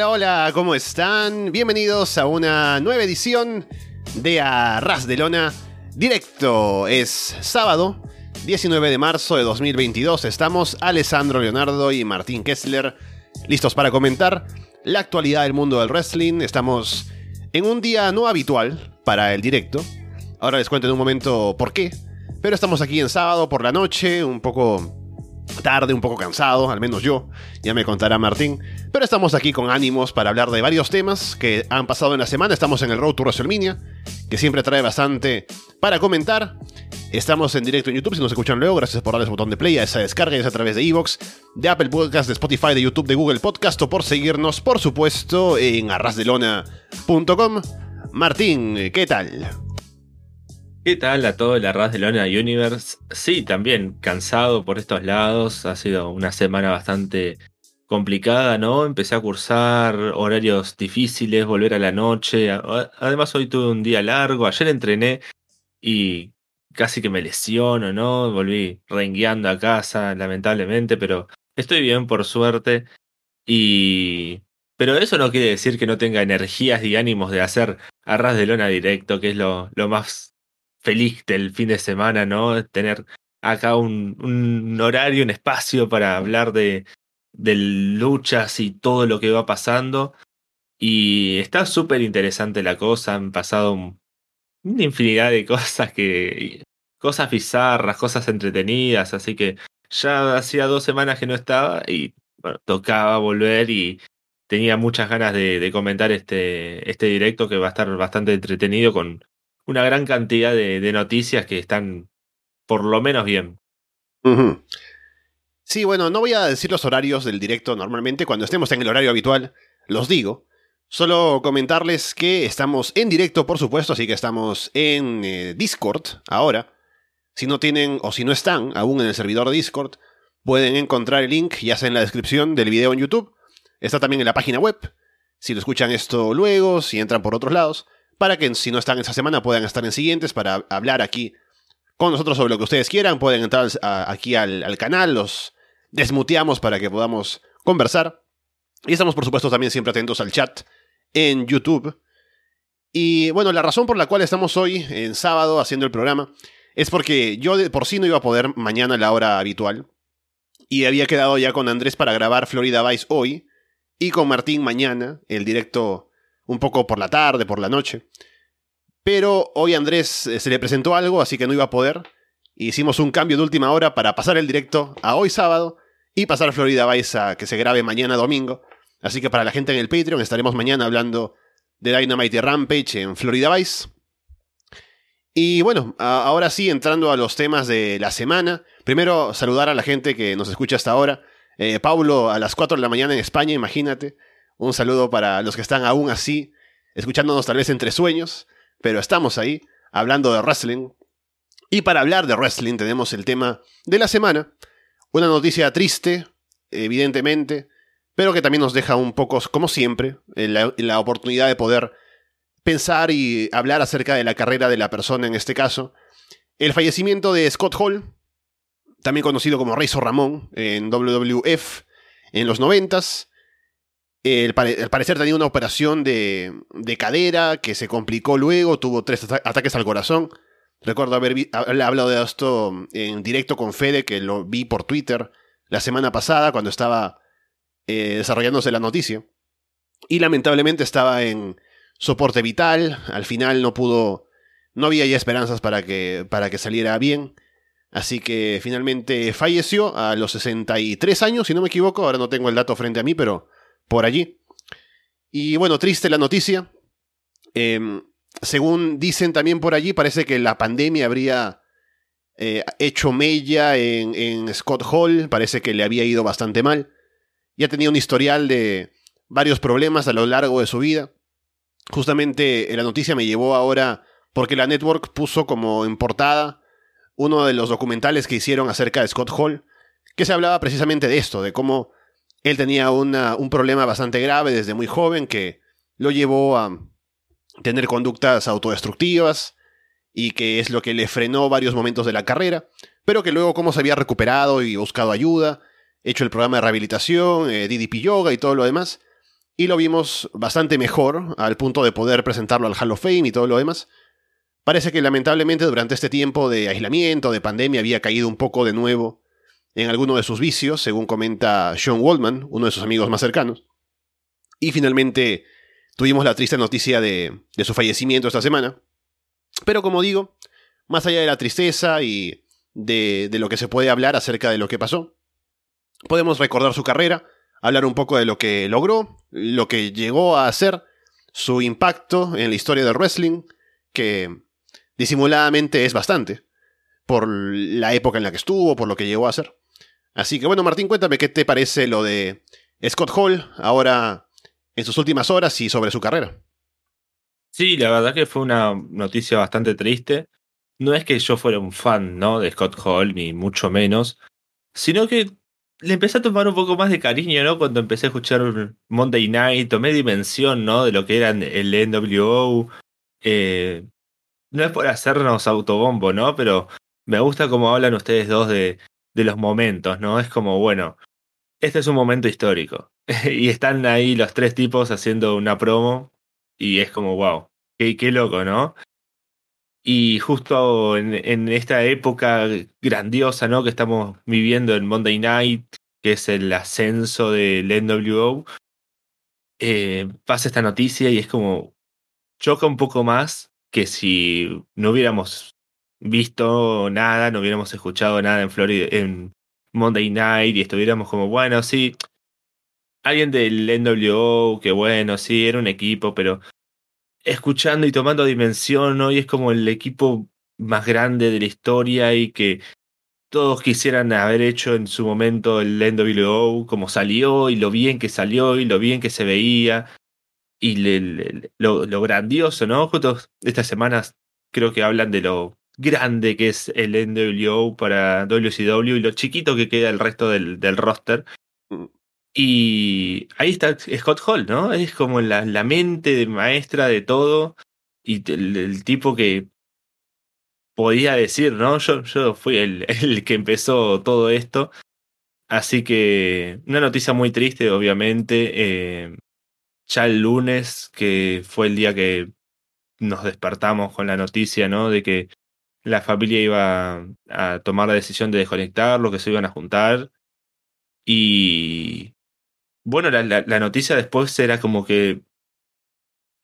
Hola, hola, ¿cómo están? Bienvenidos a una nueva edición de Arras de Lona. Directo es sábado, 19 de marzo de 2022. Estamos Alessandro Leonardo y Martín Kessler listos para comentar la actualidad del mundo del wrestling. Estamos en un día no habitual para el directo. Ahora les cuento en un momento por qué. Pero estamos aquí en sábado por la noche, un poco tarde, un poco cansado, al menos yo, ya me contará Martín, pero estamos aquí con ánimos para hablar de varios temas que han pasado en la semana, estamos en el Road to WrestleMania, que siempre trae bastante para comentar. Estamos en directo en YouTube, si nos escuchan luego, gracias por darles botón de play a esa descarga, es a través de Evox, de Apple Podcast, de Spotify, de YouTube, de Google Podcast o por seguirnos, por supuesto, en arrasdelona.com. Martín, ¿qué tal? ¿Qué tal a todo la Raz de Lona Universe? Sí, también cansado por estos lados. Ha sido una semana bastante complicada, ¿no? Empecé a cursar horarios difíciles, volver a la noche. Además, hoy tuve un día largo. Ayer entrené y casi que me lesiono, ¿no? Volví rengueando a casa, lamentablemente, pero estoy bien por suerte. Y. Pero eso no quiere decir que no tenga energías y ánimos de hacer arras de lona directo, que es lo, lo más feliz del fin de semana, ¿no? Tener acá un, horario, un espacio para hablar de, de luchas y todo lo que va pasando. Y está súper interesante la cosa, han pasado una infinidad de cosas que... cosas bizarras, cosas entretenidas, así que ya hacía dos semanas que no estaba y bueno, tocaba volver y tenía muchas ganas de, de comentar este, este directo que va a estar bastante entretenido con, una gran cantidad de, noticias que están por lo menos bien. Sí, bueno, no voy a decir los horarios del directo normalmente, cuando estemos en el horario habitual, los digo. Solo comentarles que estamos en directo, por supuesto, así que estamos en eh, Discord ahora. Si no tienen o si no están aún en el servidor de Discord, pueden encontrar el link ya sea en la descripción del video en YouTube. Está también en la página web. Si lo escuchan esto luego, si entran por otros lados para que si no están esta semana puedan estar en siguientes para hablar aquí con nosotros sobre lo que ustedes quieran. Pueden entrar aquí al, canal, los desmuteamos para que podamos conversar. Y estamos, por supuesto, también siempre atentos al chat en YouTube. Y bueno, la razón por la cual estamos hoy, en sábado, haciendo el programa, es porque yo de por sí no iba a poder mañana a la hora habitual. Y había quedado ya con Andrés para grabar Florida Vice hoy. Y con Martín mañana, el directo un poco por la tarde, por la noche. Pero hoy Andrés eh, se le presentó algo, así que no iba a poder. Hicimos un cambio de última hora para pasar el directo a hoy sábado y pasar a Florida Vice a que se grabe mañana domingo. Así que para la gente en el Patreon estaremos mañana hablando de Dynamite Rampage en Florida Vice. Y bueno, ahora sí, entrando a los temas de la semana. Primero, saludar a la gente que nos escucha hasta ahora. Eh, Paulo, a las 4 de la mañana en España, imagínate. Un saludo para los que están aún así, escuchándonos tal vez entre sueños, pero estamos ahí, hablando de wrestling. Y para hablar de wrestling tenemos el tema de la semana. Una noticia triste, evidentemente, pero que también nos deja un poco, como siempre, la, la oportunidad de poder pensar y hablar acerca de la carrera de la persona en este caso. El fallecimiento de Scott Hall, también conocido como Razor Ramón en WWF en los noventas, al parecer tenía una operación de, cadera que se complicó luego, tuvo tres ataques al corazón. Recuerdo haber, hablado de esto en directo con Fede, que lo vi por Twitter la semana pasada cuando estaba eh, desarrollándose la noticia. Y lamentablemente estaba en soporte vital, al final no pudo, no había ya esperanzas para que, para que saliera bien. Así que finalmente falleció a los 63 años, si no me equivoco, ahora no tengo el dato frente a mí, pero por allí. Y bueno, triste la noticia. Em, según dicen también por allí, parece que la pandemia habría eh, hecho mella en, en, Scott Hall, parece que le había ido bastante mal. Ya tenía un historial de varios problemas a lo largo de su vida. Justamente eh, la noticia me llevó ahora porque la network puso como en portada uno de los documentales que hicieron acerca de Scott Hall, que se hablaba precisamente de esto, de cómo él tenía un problema bastante grave desde muy joven que lo llevó a tener conductas autodestructivas y que es lo que le frenó varios momentos de la carrera, pero que luego como se había recuperado y buscado ayuda, hecho el programa de rehabilitación, eh, DDP Yoga y todo lo demás, y lo vimos bastante mejor al punto de poder presentarlo al Hall of Fame y todo lo demás. Parece que lamentablemente durante este tiempo de aislamiento, de pandemia, había caído un poco de nuevo en alguno de sus vicios, según comenta Sean Waldman, uno de sus amigos más cercanos. Y finalmente tuvimos la triste noticia de, su fallecimiento esta semana. Pero como digo, más allá de la tristeza y de, de, lo que se puede hablar acerca de lo que pasó, podemos recordar su carrera, hablar un poco de lo que logró, lo que llegó a hacer, su impacto en la historia del wrestling, que disimuladamente es bastante, por la época en la que estuvo, por lo que llegó a hacer. Así que bueno, Martín, cuéntame qué te parece lo de Scott Hall ahora en sus últimas horas y sobre su carrera. Sí, la verdad que fue una noticia bastante triste. No es que yo fuera un fan, ¿no? De Scott Hall, ni mucho menos, sino que le empecé a tomar un poco más de cariño, ¿no? Cuando empecé a escuchar Monday Night, tomé dimensión, ¿no? De lo que eran el NWO. Eh, no es por hacernos autobombo, ¿no? Pero me gusta cómo hablan ustedes dos de, de los momentos, ¿no? Es como, bueno, este es un momento histórico. y están ahí los tres tipos haciendo una promo y es como, wow, qué, loco, ¿no? Y justo en, en, esta época grandiosa, ¿no? Que estamos viviendo en Monday Night, que es el ascenso del NWO, eh, pasa esta noticia y es como, choca un poco más que si no hubiéramos visto nada, no hubiéramos escuchado nada en Florida, en Monday Night y estuviéramos como, bueno, sí, alguien del NWO, que bueno, sí, era un equipo, pero escuchando y tomando dimensión, hoy es como el equipo más grande de la historia y que todos quisieran haber hecho en su momento el NWO como salió y lo bien que salió y lo bien que se veía y lo, grandioso, ¿no? Justo estas semanas creo que hablan de lo grande que es el NWO para WCW y lo chiquito que queda el resto del, del roster. Mm. Y ahí está Scott Hall, ¿no? Es como la, la mente maestra de todo y el, tipo que podía decir, ¿no? Yo, yo fui el, el que empezó todo esto. Así que una noticia muy triste, obviamente. Eh, ya el lunes, que fue el día que nos despertamos con la noticia, ¿no? De que la familia iba a tomar la decisión de desconectarlo, que se iban a juntar. Y bueno, la, la, noticia después era como que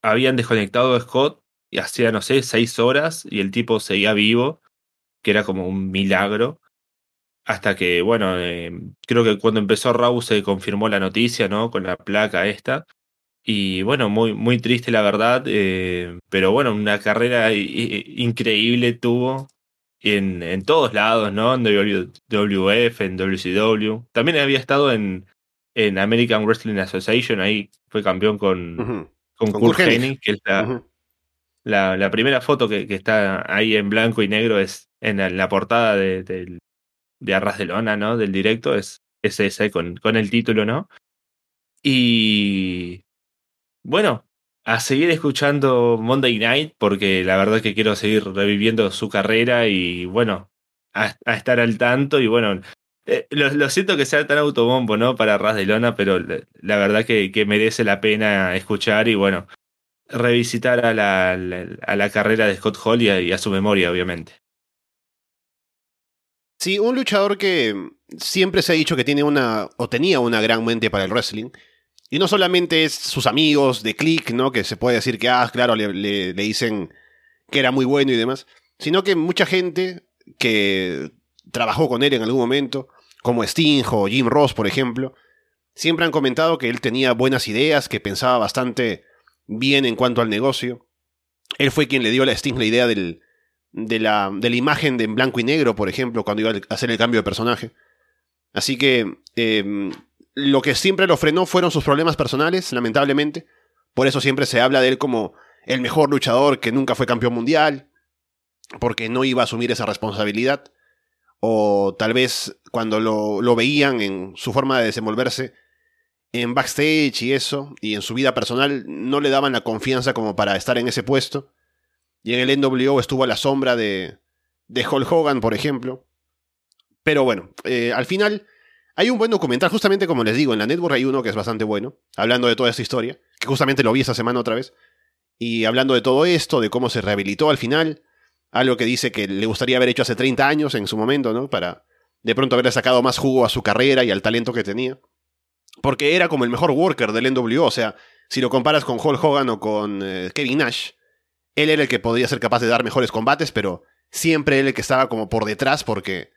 habían desconectado a Scott y hacía, no sé, seis horas y el tipo seguía vivo, que era como un milagro. Hasta que, bueno, eh, creo que cuando empezó Raw se confirmó la noticia, ¿no? Con la placa esta. Y bueno, muy, muy triste la verdad, eh, pero bueno, una carrera increíble tuvo en, en todos lados, ¿no? En WWF, en WCW. También había estado en, en American Wrestling Association, ahí fue campeón con, con, Kurt Hennig, que es la, la, primera foto que, que, está ahí en blanco y negro, es en la, portada de, de, de, Arras de Lona, ¿no? Del directo, es, es ese con, con el título, ¿no? Y bueno, a seguir escuchando Monday Night, porque la verdad que quiero seguir reviviendo su carrera y bueno, a, estar al tanto y bueno, eh, lo, siento que sea tan autobombo, ¿no? Para Ras de Lona, pero la, verdad que, merece la pena escuchar y bueno, revisitar a la, a la carrera de Scott Hall y a su memoria, obviamente. Sí, un luchador que siempre se ha dicho que tiene una, o tenía una gran mente para el wrestling, y no solamente es sus amigos de Click, ¿no? Que se puede decir que, ah, claro, le, le, dicen que era muy bueno y demás. Sino que mucha gente que trabajó con él en algún momento, como Sting o Jim Ross, por ejemplo, siempre han comentado que él tenía buenas ideas, que pensaba bastante bien en cuanto al negocio. Él fue quien le dio a Sting la idea del, de, la, de la imagen de en blanco y negro, por ejemplo, cuando iba a hacer el cambio de personaje. Así que eh, lo que siempre lo frenó fueron sus problemas personales, lamentablemente. Por eso siempre se habla de él como el mejor luchador que nunca fue campeón mundial, porque no iba a asumir esa responsabilidad. O tal vez cuando lo, lo veían en su forma de desenvolverse en backstage y eso, y en su vida personal, no le daban la confianza como para estar en ese puesto. Y en el NWO estuvo a la sombra de, de Hulk Hogan, por ejemplo. Pero bueno, eh, al final Hay un buen documental, justamente como les digo, en la network hay uno que es bastante bueno, hablando de toda esta historia, que justamente lo vi esta semana otra vez, y hablando de todo esto, de cómo se rehabilitó al final, algo que dice que le gustaría haber hecho hace 30 años en su momento, ¿no? Para de pronto haber sacado más jugo a su carrera y al talento que tenía. Porque era como el mejor worker del NWO, o sea, si lo comparas con Hulk Hogan o con eh, Kevin Nash, él era el que podría ser capaz de dar mejores combates, pero siempre él el que estaba como por detrás porque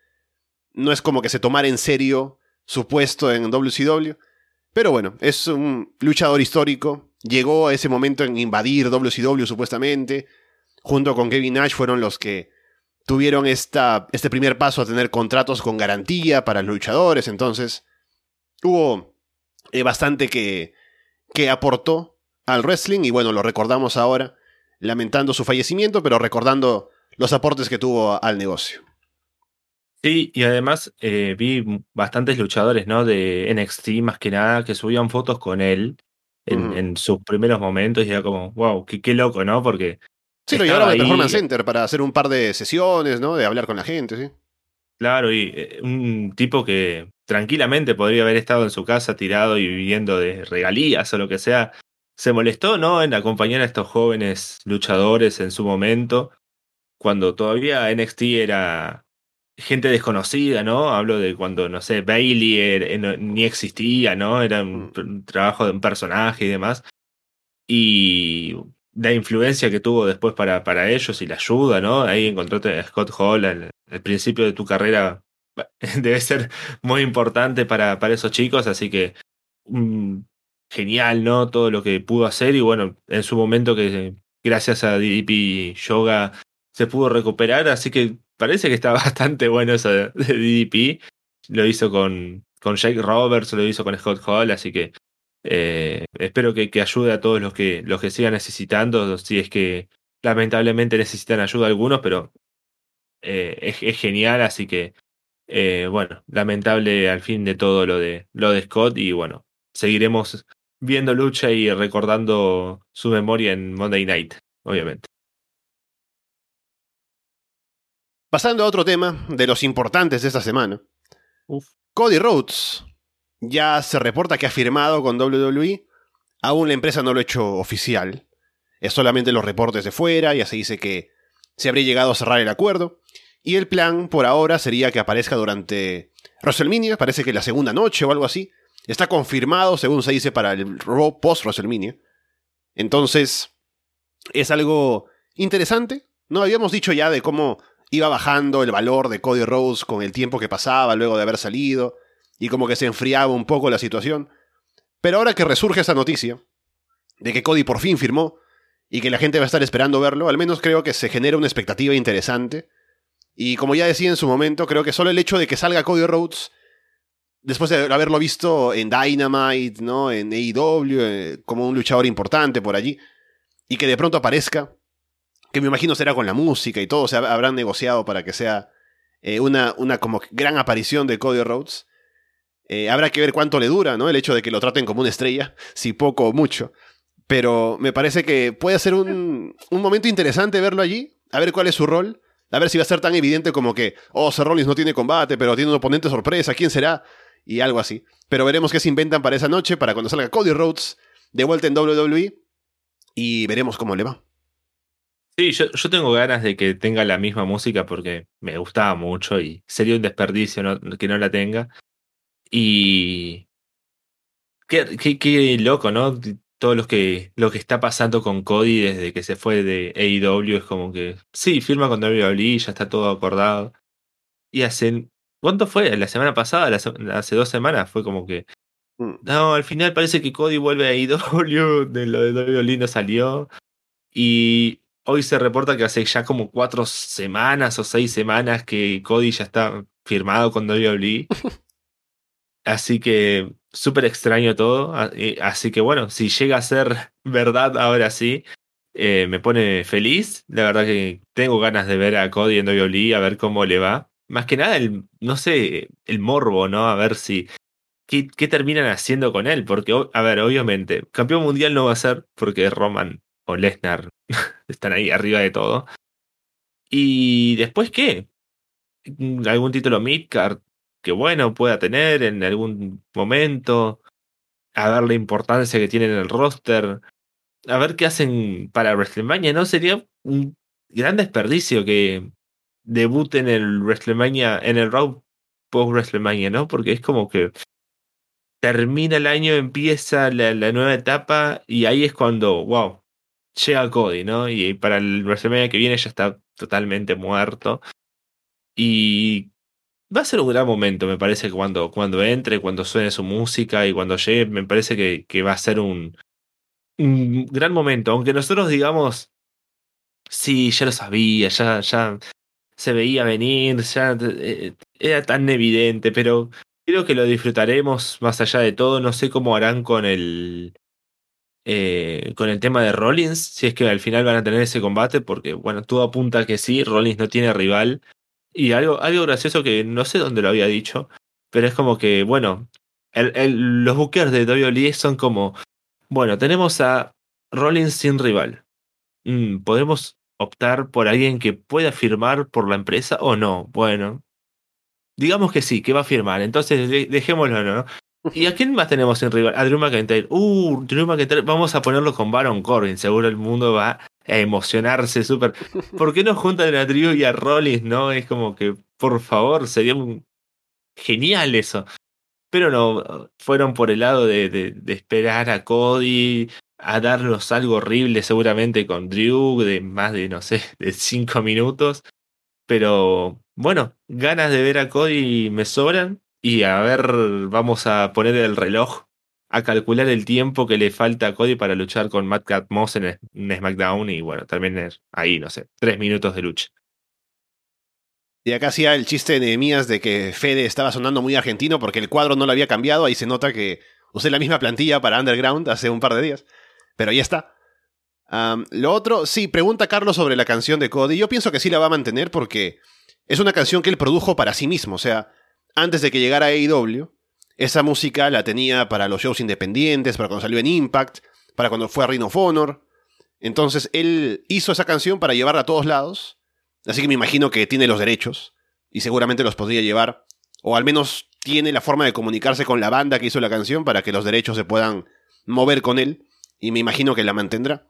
no es como que se tomara en serio su puesto en WCW. Pero bueno, es un luchador histórico. Llegó a ese momento en invadir WCW supuestamente. Junto con Kevin Nash fueron los que tuvieron esta, este primer paso a tener contratos con garantía para los luchadores. Entonces, hubo eh, bastante que, que aportó al wrestling. Y bueno, lo recordamos ahora, lamentando su fallecimiento, pero recordando los aportes que tuvo al negocio. Sí, y además eh, vi bastantes luchadores, ¿no? De NXT más que nada, que subían fotos con él en, sus primeros momentos y era como, wow, qué, qué loco, ¿no? Porque... Sí, lo llevaron al Performance Center para hacer un par de sesiones, ¿no? De hablar con la gente, sí. Claro, y eh, un tipo que tranquilamente podría haber estado en su casa tirado y viviendo de regalías o lo que sea, se molestó, ¿no? En acompañar a estos jóvenes luchadores en su momento, cuando todavía NXT era gente desconocida, ¿no? Hablo de cuando, no sé, Bailey ni existía, ¿no? Era un, mm. trabajo de un personaje y demás. Y la influencia que tuvo después para, para ellos y la ayuda, ¿no? Ahí encontraste a Scott Hall al, principio de tu carrera. Debe ser muy importante para, para esos chicos, así que mm, genial, ¿no? Todo lo que pudo hacer y bueno, en su momento que gracias a DDP Yoga se pudo recuperar, así que parece que está bastante bueno eso de, DDP. Lo hizo con, con Jake Roberts, lo hizo con Scott Hall, así que eh, espero que, ayude a todos los que, los que sigan necesitando, si es que lamentablemente necesitan ayuda algunos, pero eh, es, genial, así que eh, bueno, lamentable al fin de todo lo de, lo de Scott y bueno, seguiremos viendo lucha y recordando su memoria en Monday Night, obviamente. Pasando a otro tema de los importantes de esta semana. Cody Rhodes ya se reporta que ha firmado con WWE. Aún la empresa no lo ha hecho oficial. Es solamente los reportes de fuera, ya se dice que se habría llegado a cerrar el acuerdo. Y el plan por ahora sería que aparezca durante WrestleMania, parece que la segunda noche o algo así. Está confirmado, según se dice, para el Raw post WrestleMania. Entonces, es algo interesante. No habíamos dicho ya de cómo iba bajando el valor de Cody Rhodes con el tiempo que pasaba luego de haber salido, y como que se enfriaba un poco la situación. Pero ahora que resurge esa noticia, de que Cody por fin firmó, y que la gente va a estar esperando verlo, al menos creo que se genera una expectativa interesante. Y como ya decía en su momento, creo que solo el hecho de que salga Cody Rhodes, después de haberlo visto en Dynamite, ¿no? En AEW, eh, como un luchador importante por allí, y que de pronto aparezca, que me imagino será con la música y todo, se habrán negociado para que sea eh, una, una como gran aparición de Cody Rhodes. Eh, habrá que ver cuánto le dura, ¿no? El hecho de que lo traten como una estrella, si poco o mucho. Pero me parece que puede ser un, un momento interesante verlo allí, a ver cuál es su rol, a ver si va a ser tan evidente como que, oh, Seth Rollins no tiene combate, pero tiene un oponente sorpresa, ¿quién será? Y algo así. Pero veremos qué se inventan para esa noche, para cuando salga Cody Rhodes de vuelta en WWE, y veremos cómo le va. Sí, yo, tengo ganas de que tenga la misma música porque me gustaba mucho y sería un desperdicio que no la tenga. Y. Qué, qué, loco, ¿no? Todo lo que, lo que está pasando con Cody desde que se fue de AEW es como que. Sí, firma con WWE, ya está todo acordado. Y hace. ¿Cuánto fue? La semana pasada, hace dos semanas, fue como que. Mm. No, al final parece que Cody vuelve a AEW, de lo de WWE no salió. Y Hoy se reporta que hace ya como cuatro semanas o seis semanas que Cody ya está firmado con WWE. Así que súper extraño todo. Así que bueno, si llega a ser verdad ahora sí, eh, me pone feliz. La verdad que tengo ganas de ver a Cody en WWE, a ver cómo le va. Más que nada, el, no sé, el morbo, ¿no? A ver si. ¿Qué, qué terminan haciendo con él? Porque, a ver, obviamente, campeón mundial no va a ser porque Roman o Lesnar están ahí arriba de todo. ¿Y después qué? ¿Algún título midcard? que bueno pueda tener en algún momento, a ver la importancia que tiene en el roster, a ver qué hacen para WrestleMania, ¿no? Sería un gran desperdicio que debuten en el WrestleMania, en el Raw post WrestleMania, ¿no? Porque es como que termina el año, empieza la, la, nueva etapa y ahí es cuando, wow, llega Cody, ¿no? Y para el WrestleMania que viene ya está totalmente muerto. Y va a ser un gran momento, me parece, cuando, cuando entre, cuando suene su música y cuando llegue, me parece que, va a ser un, un gran momento. Aunque nosotros digamos, sí, ya lo sabía, ya, ya se veía venir, ya eh, era tan evidente, pero creo que lo disfrutaremos más allá de todo. No sé cómo harán con el. Eh, con el tema de Rollins, si es que al final van a tener ese combate, porque bueno, todo apunta que sí, Rollins no tiene rival. Y algo, algo gracioso que no sé dónde lo había dicho, pero es como que, bueno, los bookers de WWE son como, bueno, tenemos a Rollins sin rival. Mm, ¿Podemos optar por alguien que pueda firmar por la empresa o no? Bueno, digamos que sí, que va a firmar. Entonces, dejémoslo, ¿no? ¿Y a quién más tenemos en rival? A Drew McIntyre. Uh, Drew McIntyre. Vamos a ponerlo con Baron Corbin. Seguro el mundo va a emocionarse súper. ¿Por qué no juntan a Drew y a Rollins, no? Es como que, por favor, sería genial eso. Pero no, fueron por el lado de, de, de esperar a Cody, a darnos algo horrible seguramente con Drew, de más de, no sé, de cinco minutos. Pero bueno, ganas de ver a Cody me sobran. Y a ver, vamos a poner el reloj a calcular el tiempo que le falta a Cody para luchar con Matt Cat Moss en, SmackDown. Y bueno, también es ahí, no sé, tres minutos de lucha. Y acá hacía el chiste de Nehemías de que Fede estaba sonando muy argentino porque el cuadro no lo había cambiado. Ahí se nota que usé la misma plantilla para Underground hace un par de días. Pero ahí está. Lo otro, sí, pregunta Carlos sobre la canción de Cody. Yo pienso que sí la va a mantener porque es una canción que él produjo para sí mismo, o sea, antes de que llegara AEW, esa música la tenía para los shows independientes, para cuando salió en Impact, para cuando fue a Ring of Honor. Entonces él hizo esa canción para llevarla a todos lados, así que me imagino que tiene los derechos y seguramente los podría llevar, o al menos tiene la forma de comunicarse con la banda que hizo la canción para que los derechos se puedan mover con él, y me imagino que la mantendrá.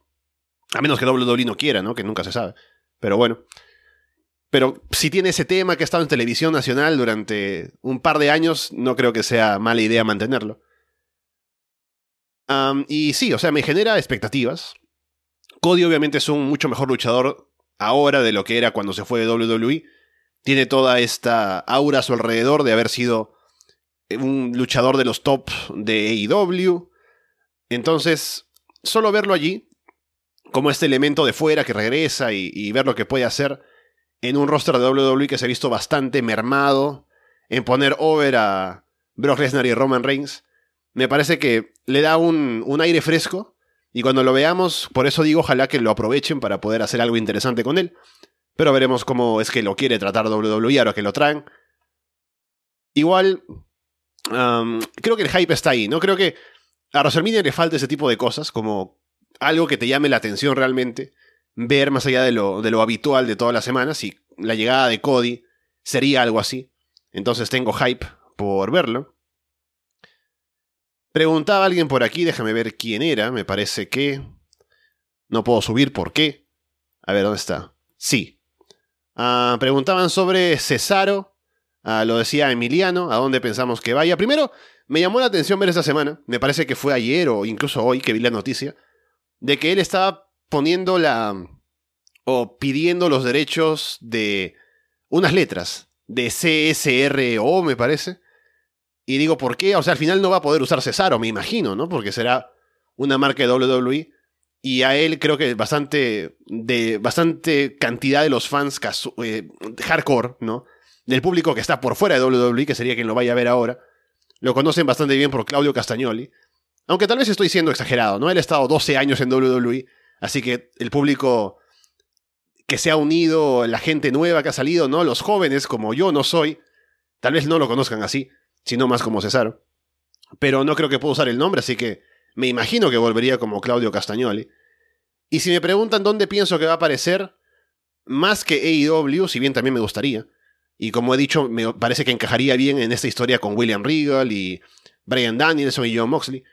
A menos que WWE no quiera, ¿no? Que nunca se sabe. Pero bueno. Pero si tiene ese tema que ha estado en televisión nacional durante un par de años, no creo que sea mala idea mantenerlo. Y sí, o sea, me genera expectativas. Cody obviamente es un mucho mejor luchador ahora de lo que era cuando se fue de WWE. Tiene toda esta aura a su alrededor de haber sido un luchador de los top de AEW. Entonces, solo verlo allí, como este elemento de fuera que regresa y ver lo que puede hacer, en un roster de WWE que se ha visto bastante mermado en poner over a Brock Lesnar y Roman Reigns. Me parece que le da un, un, aire fresco y cuando lo veamos, por eso digo, ojalá que lo aprovechen para poder hacer algo interesante con él. Pero veremos cómo es que lo quiere tratar WWE ahora que lo traen. Igual, creo que el hype está ahí, ¿no? Creo que a WrestleMania le falta ese tipo de cosas, como algo que te llame la atención realmente ver más allá de lo, de lo habitual de todas las semanas y la llegada de Cody sería algo así. Entonces tengo hype por verlo. Preguntaba alguien por aquí, déjame ver quién era, me parece que... No puedo subir, ¿por qué? A ver, ¿dónde está? Sí. Ah, preguntaban sobre Cesaro, ah, lo decía Emiliano, a dónde pensamos que vaya. Primero, me llamó la atención ver esta semana, me parece que fue ayer o incluso hoy que vi la noticia, de que él estaba poniendo la... o pidiendo los derechos de unas letras, de CSRO me parece. Y digo, ¿por qué? O sea, al final no va a poder usar Cesaro, me imagino, ¿no? Porque será una marca de WWE. Y a él creo que bastante, de bastante cantidad de los fans eh, hardcore, ¿no? Del público que está por fuera de WWE, que sería quien lo vaya a ver ahora, lo conocen bastante bien por Claudio Castagnoli. Aunque tal vez estoy siendo exagerado, ¿no? Él ha estado 12 años en WWE Así que el público que se ha unido, la gente nueva que ha salido, ¿no? Los jóvenes, como yo no soy, tal vez no lo conozcan así, sino más como Cesaro. Pero no creo que pueda usar el nombre, así que me imagino que volvería como Claudio Castagnoli. Y si me preguntan dónde pienso que va a aparecer, más que AEW, si bien también me gustaría, Y como he dicho, me parece que encajaría bien en esta historia con William Regal y Brian Danielson y John Moxley.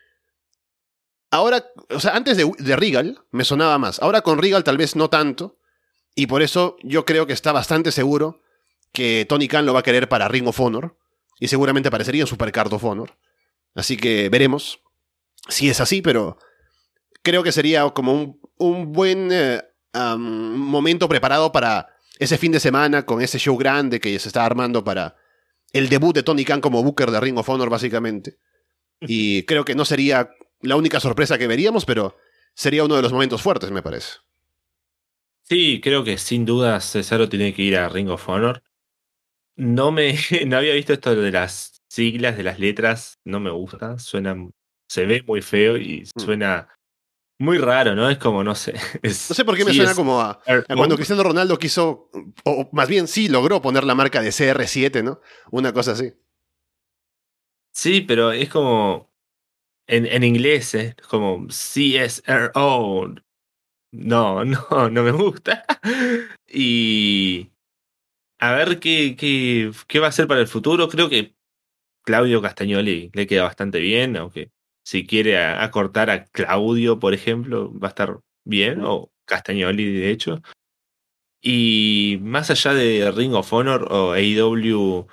Ahora, o sea, antes de, de Regal me sonaba más. Ahora con Regal tal vez no tanto. Y por eso yo creo que está bastante seguro que Tony Khan lo va a querer para Ring of Honor. Y seguramente aparecería en Supercard of Honor. Así que veremos si es así, pero creo que sería como un, un buen eh, um, momento preparado para ese fin de semana con ese show grande que se está armando para el debut de Tony Khan como Booker de Ring of Honor, básicamente. Y creo que no sería la única sorpresa que veríamos, pero sería uno de los momentos fuertes, me parece. Sí, creo que sin duda Cesaro tiene que ir a Ring of Honor. No me no había visto esto de las siglas, de las letras, no me gusta, suena, se ve muy feo y Mm. suena muy raro, ¿no? Es como, no sé. es- No sé por qué me sí, suena como a, cuando. Cristiano Ronaldo quiso, o más bien sí logró poner la marca de CR7, ¿no? Una cosa así. Sí, pero es como en, en inglés, ¿eh? es como CSRO. No, no, no me gusta. Y a ver qué, qué, qué va a hacer para el futuro. Creo que Claudio Castagnoli le queda bastante bien, aunque si quiere a- acortar a Claudio, por ejemplo, va a estar bien, o Castagnoli, de hecho. Y más allá de Ring of Honor o AEW,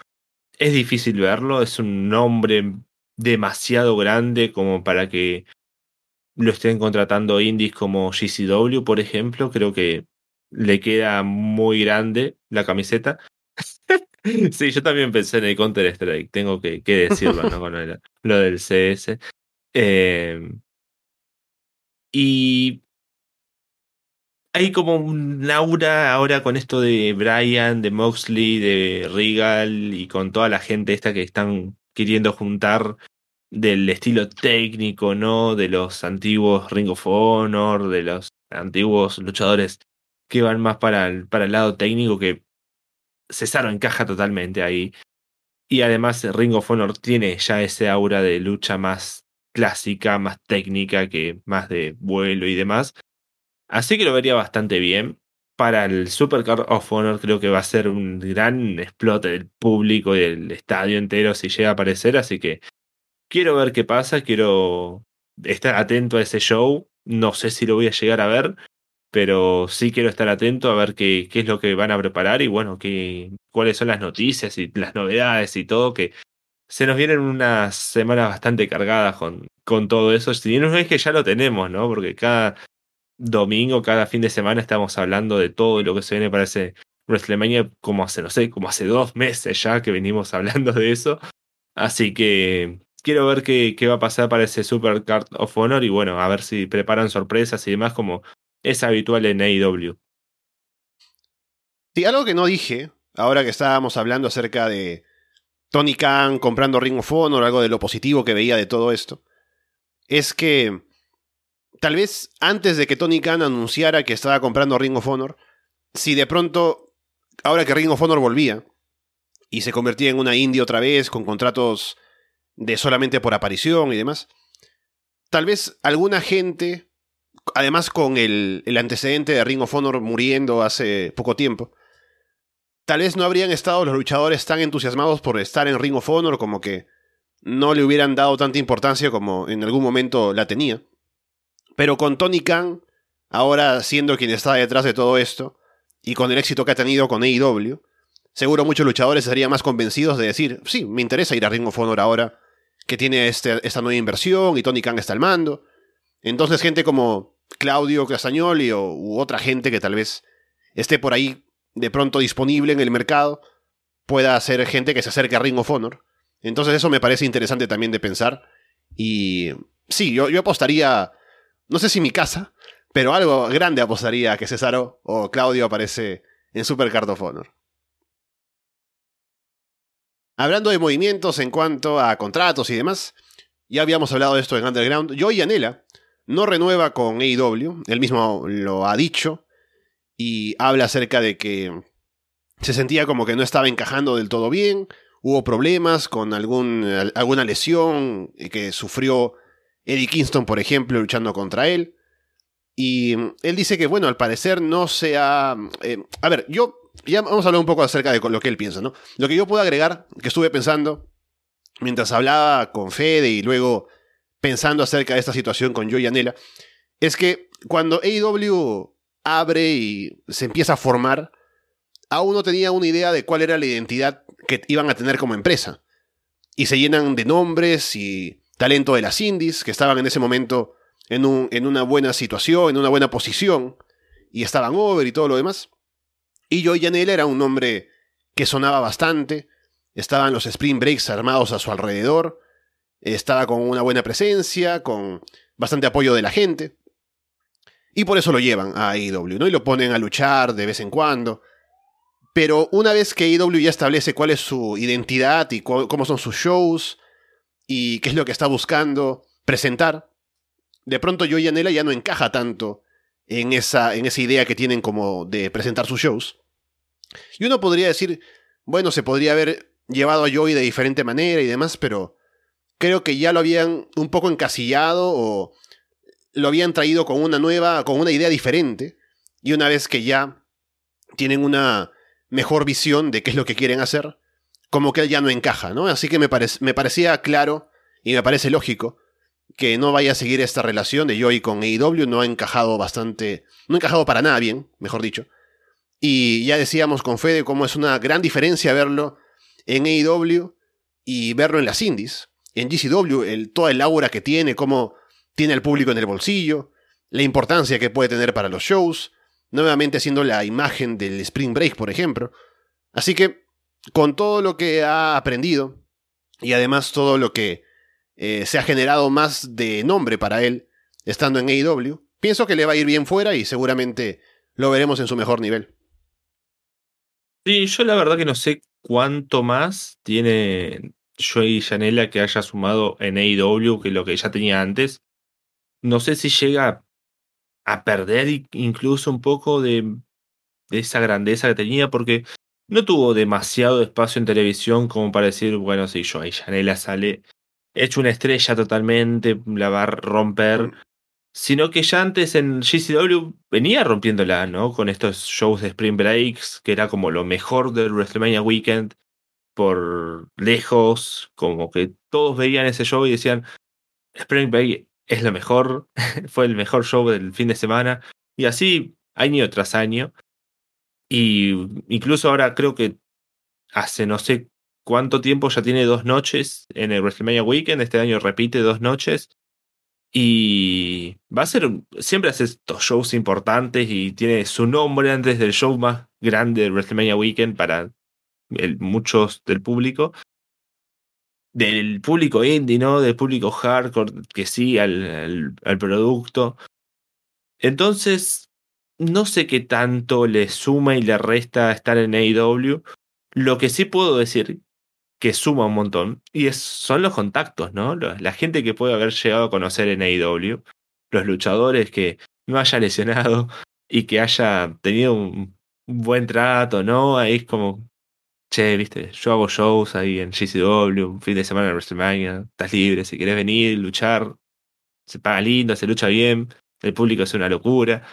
es difícil verlo, es un nombre demasiado grande como para que lo estén contratando indies como GCW, por ejemplo. Creo que le queda muy grande la camiseta. sí, yo también pensé en el Counter Strike, tengo que, que decirlo, ¿no? Con lo del CS. Eh, y hay como un aura ahora con esto de Brian, de Moxley, de Regal y con toda la gente esta que están queriendo juntar del estilo técnico, ¿no? De los antiguos Ring of Honor, de los antiguos luchadores que van más para el, para el lado técnico que Cesaro encaja totalmente ahí. Y además Ring of Honor tiene ya ese aura de lucha más clásica, más técnica, que más de vuelo y demás. Así que lo vería bastante bien. Para el Supercard of Honor creo que va a ser un gran explote del público y del estadio entero si llega a aparecer. Así que quiero ver qué pasa, quiero estar atento a ese show. No sé si lo voy a llegar a ver, pero sí quiero estar atento a ver qué, es lo que van a preparar y bueno, qué, cuáles son las noticias y las novedades y todo, que se nos vienen unas semanas bastante cargadas con, con todo eso. Si no es que ya lo tenemos, ¿no? Porque cada domingo, cada fin de semana estamos hablando de todo lo que se viene para ese WrestleMania como hace, no sé, como hace dos meses ya que venimos hablando de eso. Así que quiero ver qué, qué va a pasar para ese Super Card of Honor y bueno, a ver si preparan sorpresas y demás como es habitual en AEW. Sí, algo que no dije, ahora que estábamos hablando acerca de Tony Khan comprando Ring of Honor, algo de lo positivo que veía de todo esto, es que tal vez antes de que Tony Khan anunciara que estaba comprando Ring of Honor, si de pronto, ahora que Ring of Honor volvía y se convertía en una indie otra vez, con contratos de solamente por aparición y demás, tal vez alguna gente, además con el, antecedente de Ring of Honor muriendo hace poco tiempo, tal vez no habrían estado los luchadores tan entusiasmados por estar en Ring of Honor como que no le hubieran dado tanta importancia como en algún momento la tenía. Pero con Tony Khan, ahora siendo quien está detrás de todo esto, y con el éxito que ha tenido con AEW, seguro muchos luchadores estarían más convencidos de decir, sí, me interesa ir a Ring of Honor ahora, que tiene este, esta nueva inversión y Tony Khan está al mando. Entonces gente como Claudio Castagnoli o, u otra gente que tal vez esté por ahí de pronto disponible en el mercado, pueda ser gente que se acerque a Ring of Honor. Entonces eso me parece interesante también de pensar. Y sí, yo, yo apostaría, no sé si mi casa, pero algo grande apostaría que Cesaro o Claudio aparece en Super Card of Honor. Hablando de movimientos en cuanto a contratos y demás, ya habíamos hablado de esto en Underground. Joey Anela no renueva con AEW, él mismo lo ha dicho, y habla acerca de que se sentía como que no estaba encajando del todo bien, hubo problemas con algún, alguna lesión que sufrió Eddie Kingston, por ejemplo, luchando contra él. Y él dice que, bueno, al parecer no se ha... eh, a ver, yo ya vamos a hablar un poco acerca de lo que él piensa, ¿no? Lo que yo puedo agregar, que estuve pensando mientras hablaba con Fede y luego pensando acerca de esta situación con Joey Anela, es que cuando AEW abre y se empieza a formar, aún no tenía una idea de cuál era la identidad que iban a tener como empresa. Y se llenan de nombres y talento de las indies, que estaban en ese momento en, un, en una buena situación, en una buena posición, y estaban over y todo lo demás. Y Joey Janela era un nombre que sonaba bastante, estaban los Spring Breaks armados a su alrededor, estaba con una buena presencia, con bastante apoyo de la gente. Y por eso lo llevan a AEW, ¿no? Y lo ponen a luchar de vez en cuando. Pero una vez que AEW ya establece cuál es su identidad y cómo son sus shows y qué es lo que está buscando presentar, de pronto Joey Janela ya no encaja tanto en esa, en esa idea que tienen como de presentar sus shows. Y uno podría decir, bueno, se podría haber llevado a Joey de diferente manera y demás, pero creo que ya lo habían un poco encasillado o lo habían traído con una nueva, con una idea diferente. Y una vez que ya tienen una mejor visión de qué es lo que quieren hacer, como que él ya no encaja, ¿no? Así que me, me parecía claro y me parece lógico que no vaya a seguir esta relación de Joey con AEW, no ha encajado bastante, no ha encajado para nada bien, mejor dicho. Y ya decíamos con Fede cómo es una gran diferencia verlo en AEW y verlo en las indies. En GCW, el, toda el aura que tiene, cómo tiene al público en el bolsillo, la importancia que puede tener para los shows, nuevamente siendo la imagen del Spring Break, por ejemplo. Así que, con todo lo que ha aprendido, y además todo lo que eh, se ha generado más de nombre para él estando en AEW, pienso que le va a ir bien fuera y seguramente lo veremos en su mejor nivel. Sí, yo la verdad que no sé cuánto más tiene Joey Janela que haya sumado en AEW que lo que ya tenía antes. No sé si llega a perder incluso un poco de, esa grandeza que tenía, porque no tuvo demasiado espacio en televisión como para decir, bueno, si Joey Janela sale hecho una estrella totalmente, la va a romper. Sino que ya antes en GCW venía rompiéndola, ¿no? Con estos shows de Spring Breaks, que era como lo mejor del WrestleMania Weekend, por lejos, como que todos veían ese show y decían, Spring Break es lo mejor, fue el mejor show del fin de semana. Y así, año tras año. Y incluso ahora creo que hace no sé cuánto tiempo ya tiene dos noches en el WrestleMania Weekend. Este año repite dos noches. Y va a ser, siempre hace estos shows importantes y tiene su nombre antes del show más grande del WrestleMania Weekend para muchos del público. Del público indie, ¿no? Del público hardcore que sí al, al producto. Entonces, no sé qué tanto le suma y le resta estar en AEW. Lo que sí puedo decir que suma un montón, y son los contactos, ¿no? La gente que puede haber llegado a conocer en AEW, los luchadores que no haya lesionado y que haya tenido un, buen trato, ¿no? Ahí es como, che, viste, yo hago shows ahí en GCW, un fin de semana en WrestleMania, estás libre, si querés venir, luchar, se paga lindo, se lucha bien, el público es una locura.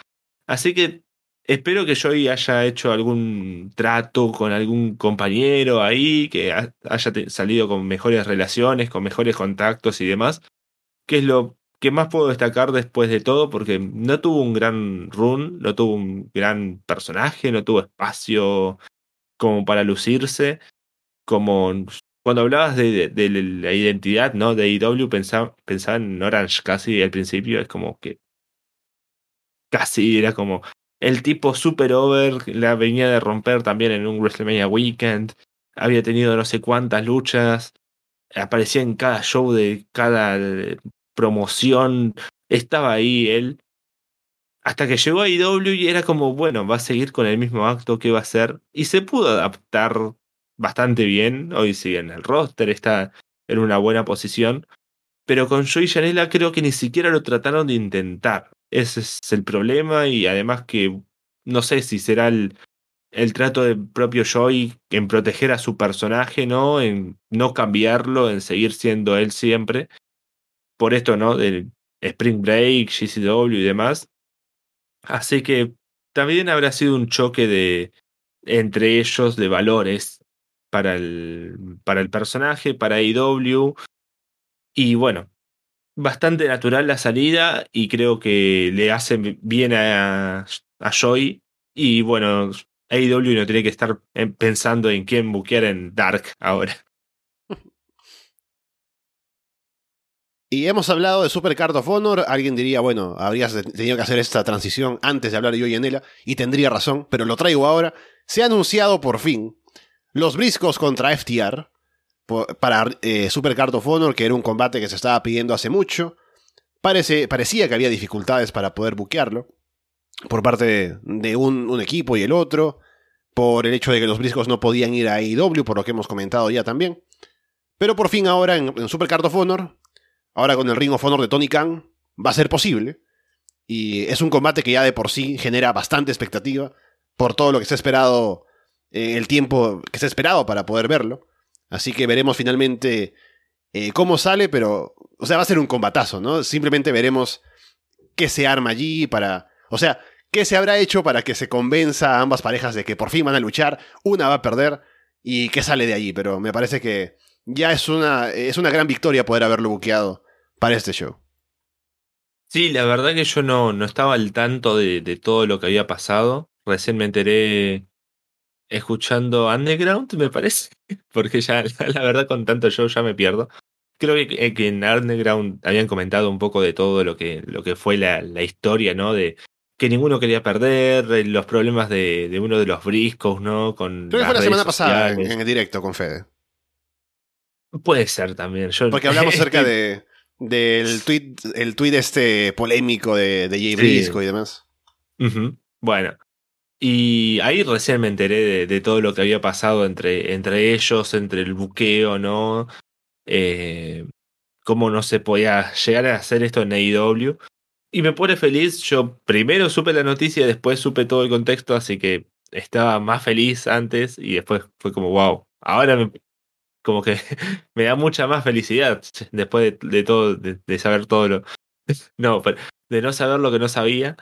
Así que Espero que Joey haya hecho algún trato con algún compañero ahí, que haya salido con mejores relaciones, con mejores contactos y demás. Que es lo que más puedo destacar después de todo, porque no tuvo un gran run, no tuvo un gran personaje, no tuvo espacio como para lucirse. Como cuando hablabas de, la identidad ¿no? de IW, pensaba, pensaba en Orange casi al principio, es como que casi era como el tipo super over la venía de romper también en un WrestleMania Weekend. Había tenido no sé cuántas luchas. Aparecía en cada show de cada eh, promoción. Estaba ahí él. Hasta que llegó a IW y era como, bueno, va a seguir con el mismo acto que va a hacer. Y se pudo adaptar bastante bien. Hoy sigue en el roster, está en una buena posición. Pero con Joey Janela creo que ni siquiera lo trataron de intentar. Ese es el problema y además que no sé si será el, el trato del propio Joy en proteger a su personaje, ¿no? En no cambiarlo, en seguir siendo él siempre. Por esto, ¿no? Del Spring Break, GCW y demás. Así que también habrá sido un choque de, entre ellos de valores para el, para el personaje, para IW. Y bueno, bastante natural la salida y creo que le hace bien a, a Joy. Y bueno, AEW no tiene que estar pensando en quién buquear en Dark ahora. Y hemos hablado de Super Card of Honor. Alguien diría, bueno, habrías tenido que hacer esta transición antes de hablar yo y Enela, y tendría razón, pero lo traigo ahora. Se ha anunciado por fin los briscos contra FTR para eh, Super Card of Honor, que era un combate que se estaba pidiendo hace mucho. Parece, parecía que había dificultades para poder buquearlo por parte de un, equipo y el otro, por el hecho de que los briscos no podían ir a AEW, por lo que hemos comentado ya también. Pero por fin ahora en, Super Card of Honor Ahora con el Ring of Honor de Tony Khan va a ser posible. Y es un combate que ya de por sí genera bastante expectativa por todo lo que se ha esperado, eh, el tiempo que se ha esperado para poder verlo. Así que veremos finalmente eh, cómo sale, pero, o sea, va a ser un combatazo, ¿no? Simplemente veremos qué se arma allí para, o sea, qué se habrá hecho para que se convenza a ambas parejas de que por fin van a luchar, una va a perder y qué sale de allí, pero me parece que ya es una, es una gran victoria poder haberlo buqueado para este show. Sí, la verdad que yo no, no estaba al tanto de, todo lo que había pasado. Recién me enteré escuchando Underground, me parece, porque ya la verdad con tanto show ya me pierdo. Creo que, que en Underground habían comentado un poco de todo lo que, lo que fue la, la historia, ¿no? De que ninguno quería perder, los problemas de, de uno de los briscos, ¿no? Con Creo que fue la semana pasada en, el directo con Fede. Puede ser también. Yo... Porque hablamos acerca de, del tweet, el tweet este polémico de, de Jay Brisco y demás. Bueno. Y ahí recién me enteré de, todo lo que había pasado entre, entre ellos, entre el buqueo, ¿no? Eh, cómo no se podía llegar a hacer esto en AEW. Y me pone feliz. Yo primero supe la noticia, después supe todo el contexto, así que estaba más feliz antes y después fue como, wow, ahora me, como que me da mucha más felicidad después de, todo, de, saber todo lo. No, pero de no saber lo que no sabía.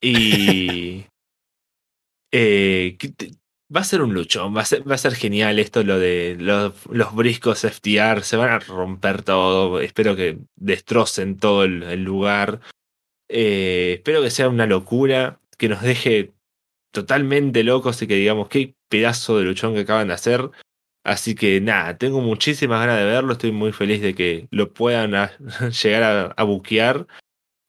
Y. Eh, va a ser un luchón, va a ser, a genial esto, lo de los, briscos FTR, se van a romper todo, espero que destrocen todo el, lugar, eh, espero que sea una locura, que nos deje totalmente locos y que digamos qué pedazo de luchón que acaban de hacer. Así que nada, tengo muchísimas ganas de verlo, estoy muy feliz de que lo puedan llegar a, buquear.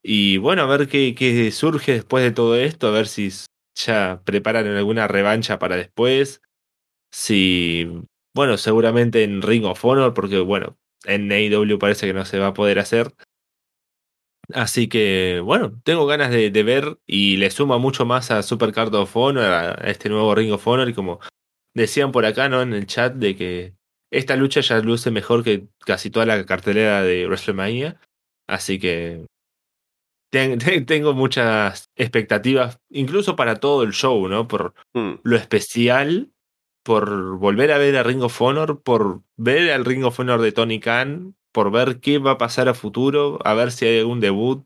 Y bueno, a ver qué, surge después de todo esto, a ver si ya preparan alguna revancha para después. Si, bueno, seguramente en Ring of Honor, porque bueno, en AEW parece que no se va a poder hacer. Así que, bueno, tengo ganas de, de ver y le suma mucho más a Super Card of Honor, a este nuevo Ring of Honor, y como Decían por acá, ¿no? En el chat de que esta lucha ya luce mejor que casi toda la cartelera de WrestleMania. Así que tengo muchas expectativas, incluso para todo el show, ¿no? Por mm. lo especial, por volver a ver a Ring of Honor, por ver al Ring of Honor de Tony Khan, por ver qué va a pasar a futuro, a ver si hay algún debut.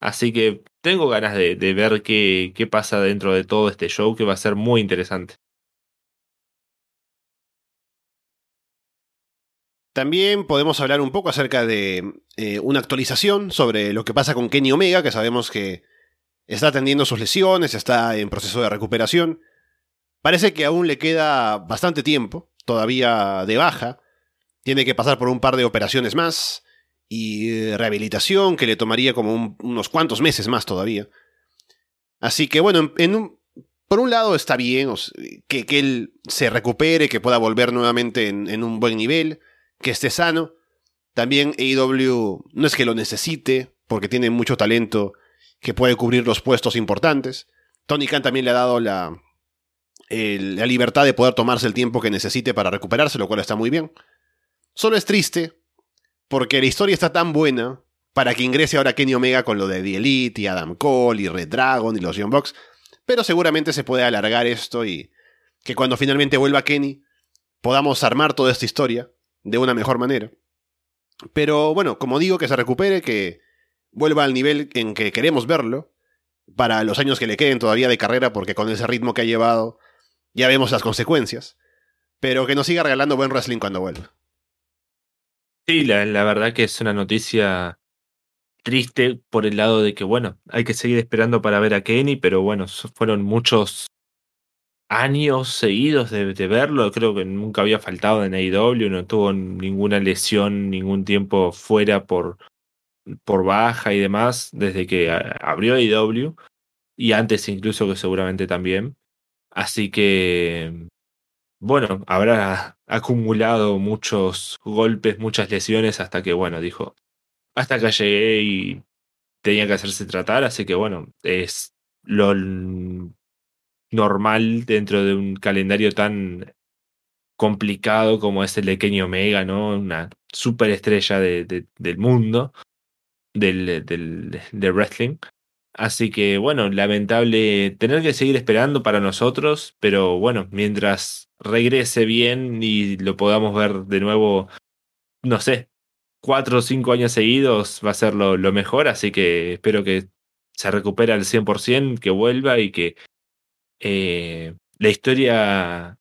Así que tengo ganas de, de ver qué, qué pasa dentro de todo este show, que va a ser muy interesante. También podemos hablar un poco acerca de eh, una actualización sobre lo que pasa con Kenny Omega, que sabemos que está atendiendo sus lesiones, está en proceso de recuperación. Parece que aún le queda bastante tiempo, todavía de baja. Tiene que pasar por un par de operaciones más y eh, rehabilitación que le tomaría como unos cuantos meses más todavía. Así que bueno, por un lado está bien que, él se recupere, que pueda volver nuevamente en un buen nivel que esté sano. También AEW no es que lo necesite, porque tiene mucho talento que puede cubrir los puestos importantes. Tony Khan también le ha dado la, la libertad de poder tomarse el tiempo que necesite para recuperarse, lo cual está muy bien. Solo es triste, porque la historia está tan buena para que ingrese ahora Kenny Omega con lo de The Elite y Adam Cole y Red Dragon y los Young Bucks, pero seguramente se puede alargar esto y que cuando finalmente vuelva Kenny podamos armar toda esta historia de una mejor manera. Pero bueno, como digo, que se recupere, que vuelva al nivel en que queremos verlo, para los años que le queden todavía de carrera, porque con ese ritmo que ha llevado, Ya vemos las consecuencias. Pero que nos siga regalando buen wrestling cuando vuelva. Sí, la, verdad que es una noticia triste por el lado de que, bueno, hay que seguir esperando para ver a Kenny, pero bueno, fueron muchos años seguidos de, verlo. Creo que nunca había faltado en AEW, no tuvo ninguna lesión, ningún tiempo fuera por, por baja y demás, desde que abrió AEW, y antes incluso que seguramente también. Así que, bueno, habrá acumulado muchos golpes, muchas lesiones, hasta que, bueno, dijo, hasta que llegué y tenía que hacerse tratar, así que bueno, es lo normal dentro de un calendario tan complicado como es el de Kenny Omega, ¿no? Una superestrella de, de, del mundo del, del, del wrestling. Así que bueno, lamentable tener que seguir esperando para nosotros, pero bueno, mientras regrese bien y lo podamos ver de nuevo, no sé, cuatro o cinco años seguidos va a ser lo, lo mejor, así que espero que se recupere al 100%, que vuelva y que eh, la historia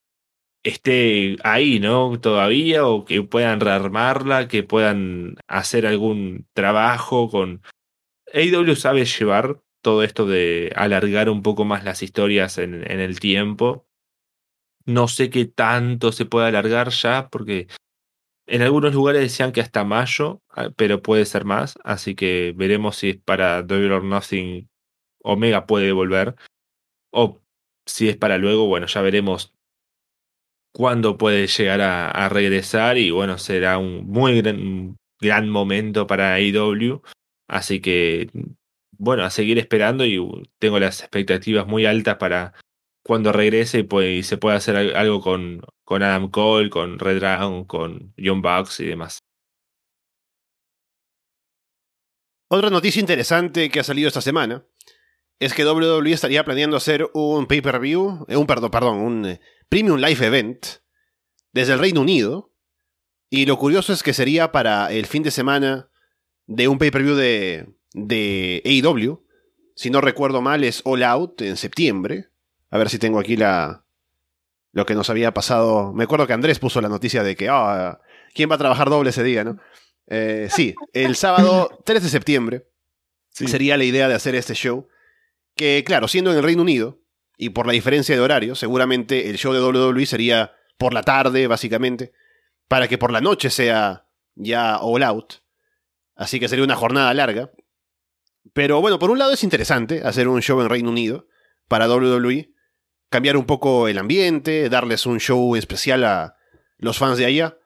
esté ahí, ¿no? Todavía, o que puedan rearmarla, que puedan hacer algún trabajo con... AW sabe llevar todo esto de alargar un poco más las historias en, el tiempo. No sé qué tanto se puede alargar ya, porque en algunos lugares decían que hasta mayo, ah, pero puede ser más, así que veremos si es para Double or Nothing Omega puede volver. O si es para luego, bueno, ya veremos cuándo puede llegar a, regresar y bueno, será un muy gran, gran momento para AEW. Así que, bueno, a seguir esperando y tengo las expectativas muy altas para cuando regrese y, y se pueda hacer algo con, con Adam Cole, con Red Dragon, con John Bucks y demás. Otra noticia interesante que ha salido esta semana es que WWE estaría planeando hacer un pay-per-view, eh, un perdón, perdón, un eh, Premium Live Event desde el Reino Unido. Y lo curioso es que sería para el fin de semana de un pay-per-view de, de AEW. Si no recuerdo mal, es All Out en septiembre. A ver si tengo aquí la, lo que nos había pasado. Me acuerdo que Andrés puso la noticia de que, ah, ¿quién va a trabajar doble ese día, no? Eh, sí, el sábado 3 de septiembre sí. sería la idea de hacer este show. Que, claro, siendo en el Reino Unido, y por la diferencia de horario, seguramente el show de WWE sería por la tarde, básicamente, para que por la noche sea ya all out. Así que sería una jornada larga. Pero bueno, por un lado es interesante hacer un show en Reino Unido para WWE cambiar un poco el ambiente, darles un show especial a los fans de allá.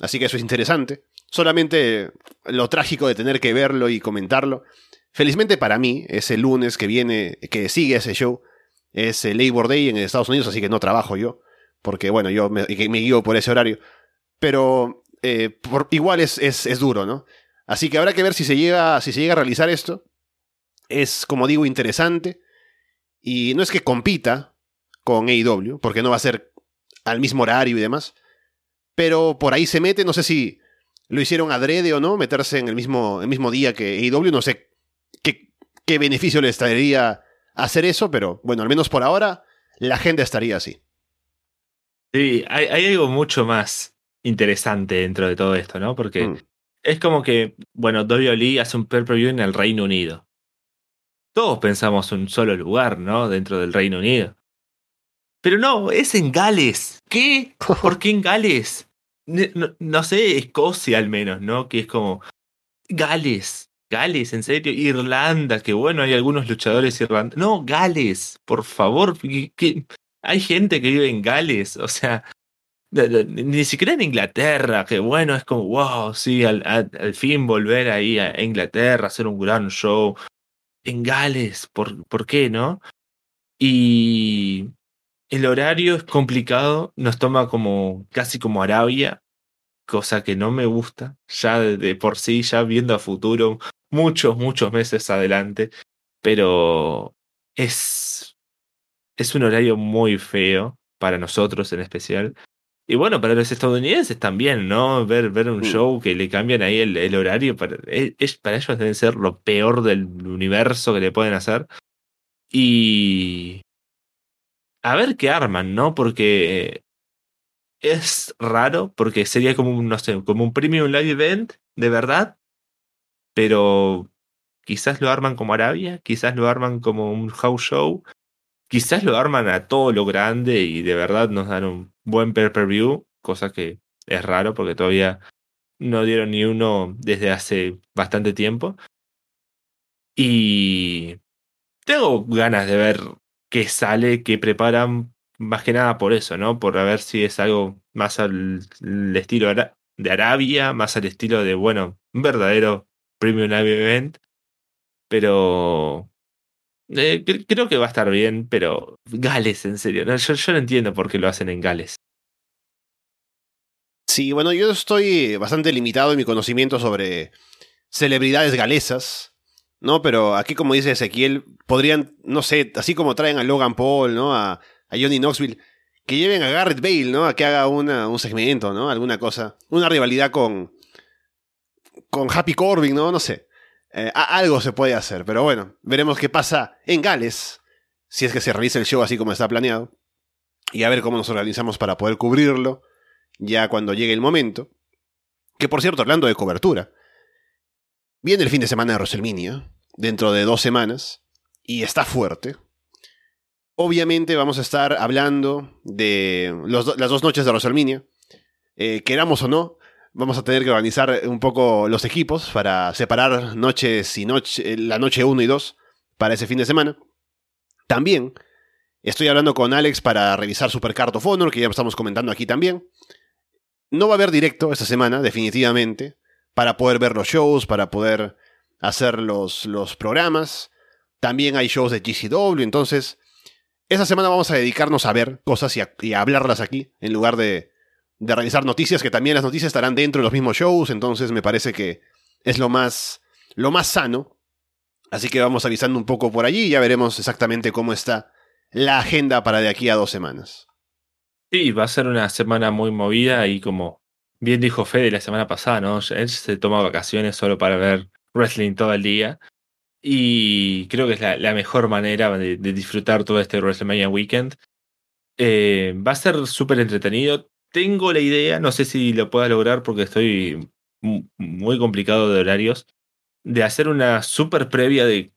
Así que eso es interesante. Solamente lo trágico de tener que verlo y comentarlo. Felizmente para mí, ese lunes que viene, que sigue ese show, es el Labor Day en Estados Unidos, así que no trabajo yo. Porque bueno, yo me, me guío por ese horario. Pero eh, por, igual es, es, es, duro, ¿no? Así que habrá que ver si se, llega, si se llega a realizar esto. Es, como digo, interesante. Y no es que compita con AEW, porque no va a ser al mismo horario y demás. Pero por ahí se mete, no sé si lo hicieron adrede o no, meterse en el mismo, el mismo día que AEW, no sé qué, beneficio les traería hacer eso, pero bueno, al menos por ahora la gente estaría así. Sí, hay, hay algo mucho más interesante dentro de todo esto, ¿no? Porque mm. es como que, bueno, WWE hace un pay-per-view en el Reino Unido. Todos pensamos un solo lugar, ¿no? Dentro del Reino Unido. Pero no, es en Gales. ¿Qué? ¿Por qué en Gales? No, no, sé, Escocia al menos, ¿no? Que es como Gales. Gales, en serio, Irlanda, que bueno, hay algunos luchadores irlandeses. No, Gales, por favor, hay gente que vive en Gales, o sea, ni siquiera en Inglaterra, que bueno, es como, wow, sí, al, fin volver ahí a Inglaterra, hacer un gran show. En Gales, ¿por, ¿por qué no? Y el horario es complicado, nos toma como casi como Arabia, cosa que no me gusta, ya de, por sí, ya viendo a futuro, muchos, muchos meses adelante, pero es, es un horario muy feo para nosotros en especial. Y bueno, para los estadounidenses también, ¿no? Ver, ver un show que le cambian ahí el, el horario, para, es, para ellos debe ser lo peor del universo que le pueden hacer. Y a ver qué arman, ¿no? Porque es raro, porque sería como un, no sé, como un premium live event, de verdad, pero quizás lo arman como Arabia, quizás lo arman como un house show, quizás lo arman a todo lo grande y de verdad nos dan un buen pay-per-view, cosa que es raro porque todavía no dieron ni uno desde hace bastante tiempo. Y tengo ganas de ver qué sale, qué preparan, más que nada por eso, ¿no? Por ver si es algo más al, estilo de Arabia, más al estilo de, bueno, un verdadero Premium Live Event. Pero eh, creo que va a estar bien, pero Gales, en serio. yo, yo no entiendo por qué lo hacen en Gales. Sí, bueno, yo estoy bastante limitado en mi conocimiento sobre celebridades galesas, ¿no? Pero aquí, como dice Ezequiel, podrían, no sé, así como traen a Logan Paul, ¿no? A, Johnny Knoxville, que lleven a Garrett Bale, ¿no? A que haga un segmento, ¿no? Alguna cosa. Una rivalidad con. Con Happy Corbin, ¿no? No sé. Eh, algo se puede hacer, pero bueno, veremos qué pasa en Gales, si es que se realiza el show así como está planeado. Y a ver cómo nos organizamos para poder cubrirlo ya cuando llegue el momento. Que por cierto, hablando de cobertura, viene el fin de semana de WrestleMania, dentro de dos semanas, y está fuerte. Obviamente vamos a estar hablando de las dos noches de WrestleMania. Eh, queramos o no, vamos a tener que organizar un poco los equipos para separar noches y noche, la noche 1 y 2 para ese fin de semana. También estoy hablando con Alex para revisar Supercard of Honor, que ya estamos comentando aquí también. No va a haber directo esta semana, definitivamente, para poder ver los shows, para poder hacer los, los programas. También hay shows de GCW, entonces esa semana vamos a dedicarnos a ver cosas y a, hablarlas aquí, en lugar de, de realizar noticias, que también las noticias estarán dentro de los mismos shows, entonces me parece que es lo más, lo más sano. Así que vamos avisando un poco por allí y ya veremos exactamente cómo está la agenda para de aquí a dos semanas. Sí, va a ser una semana muy movida y como bien dijo Fede la semana pasada, ¿no? Él se toma vacaciones solo para ver wrestling todo el día. Y creo que es la, mejor manera de, disfrutar todo este WrestleMania Weekend. Eh, va a ser súper entretenido. Tengo la idea, no sé si lo pueda lograr porque estoy muy complicado de horarios, de hacer una super previa de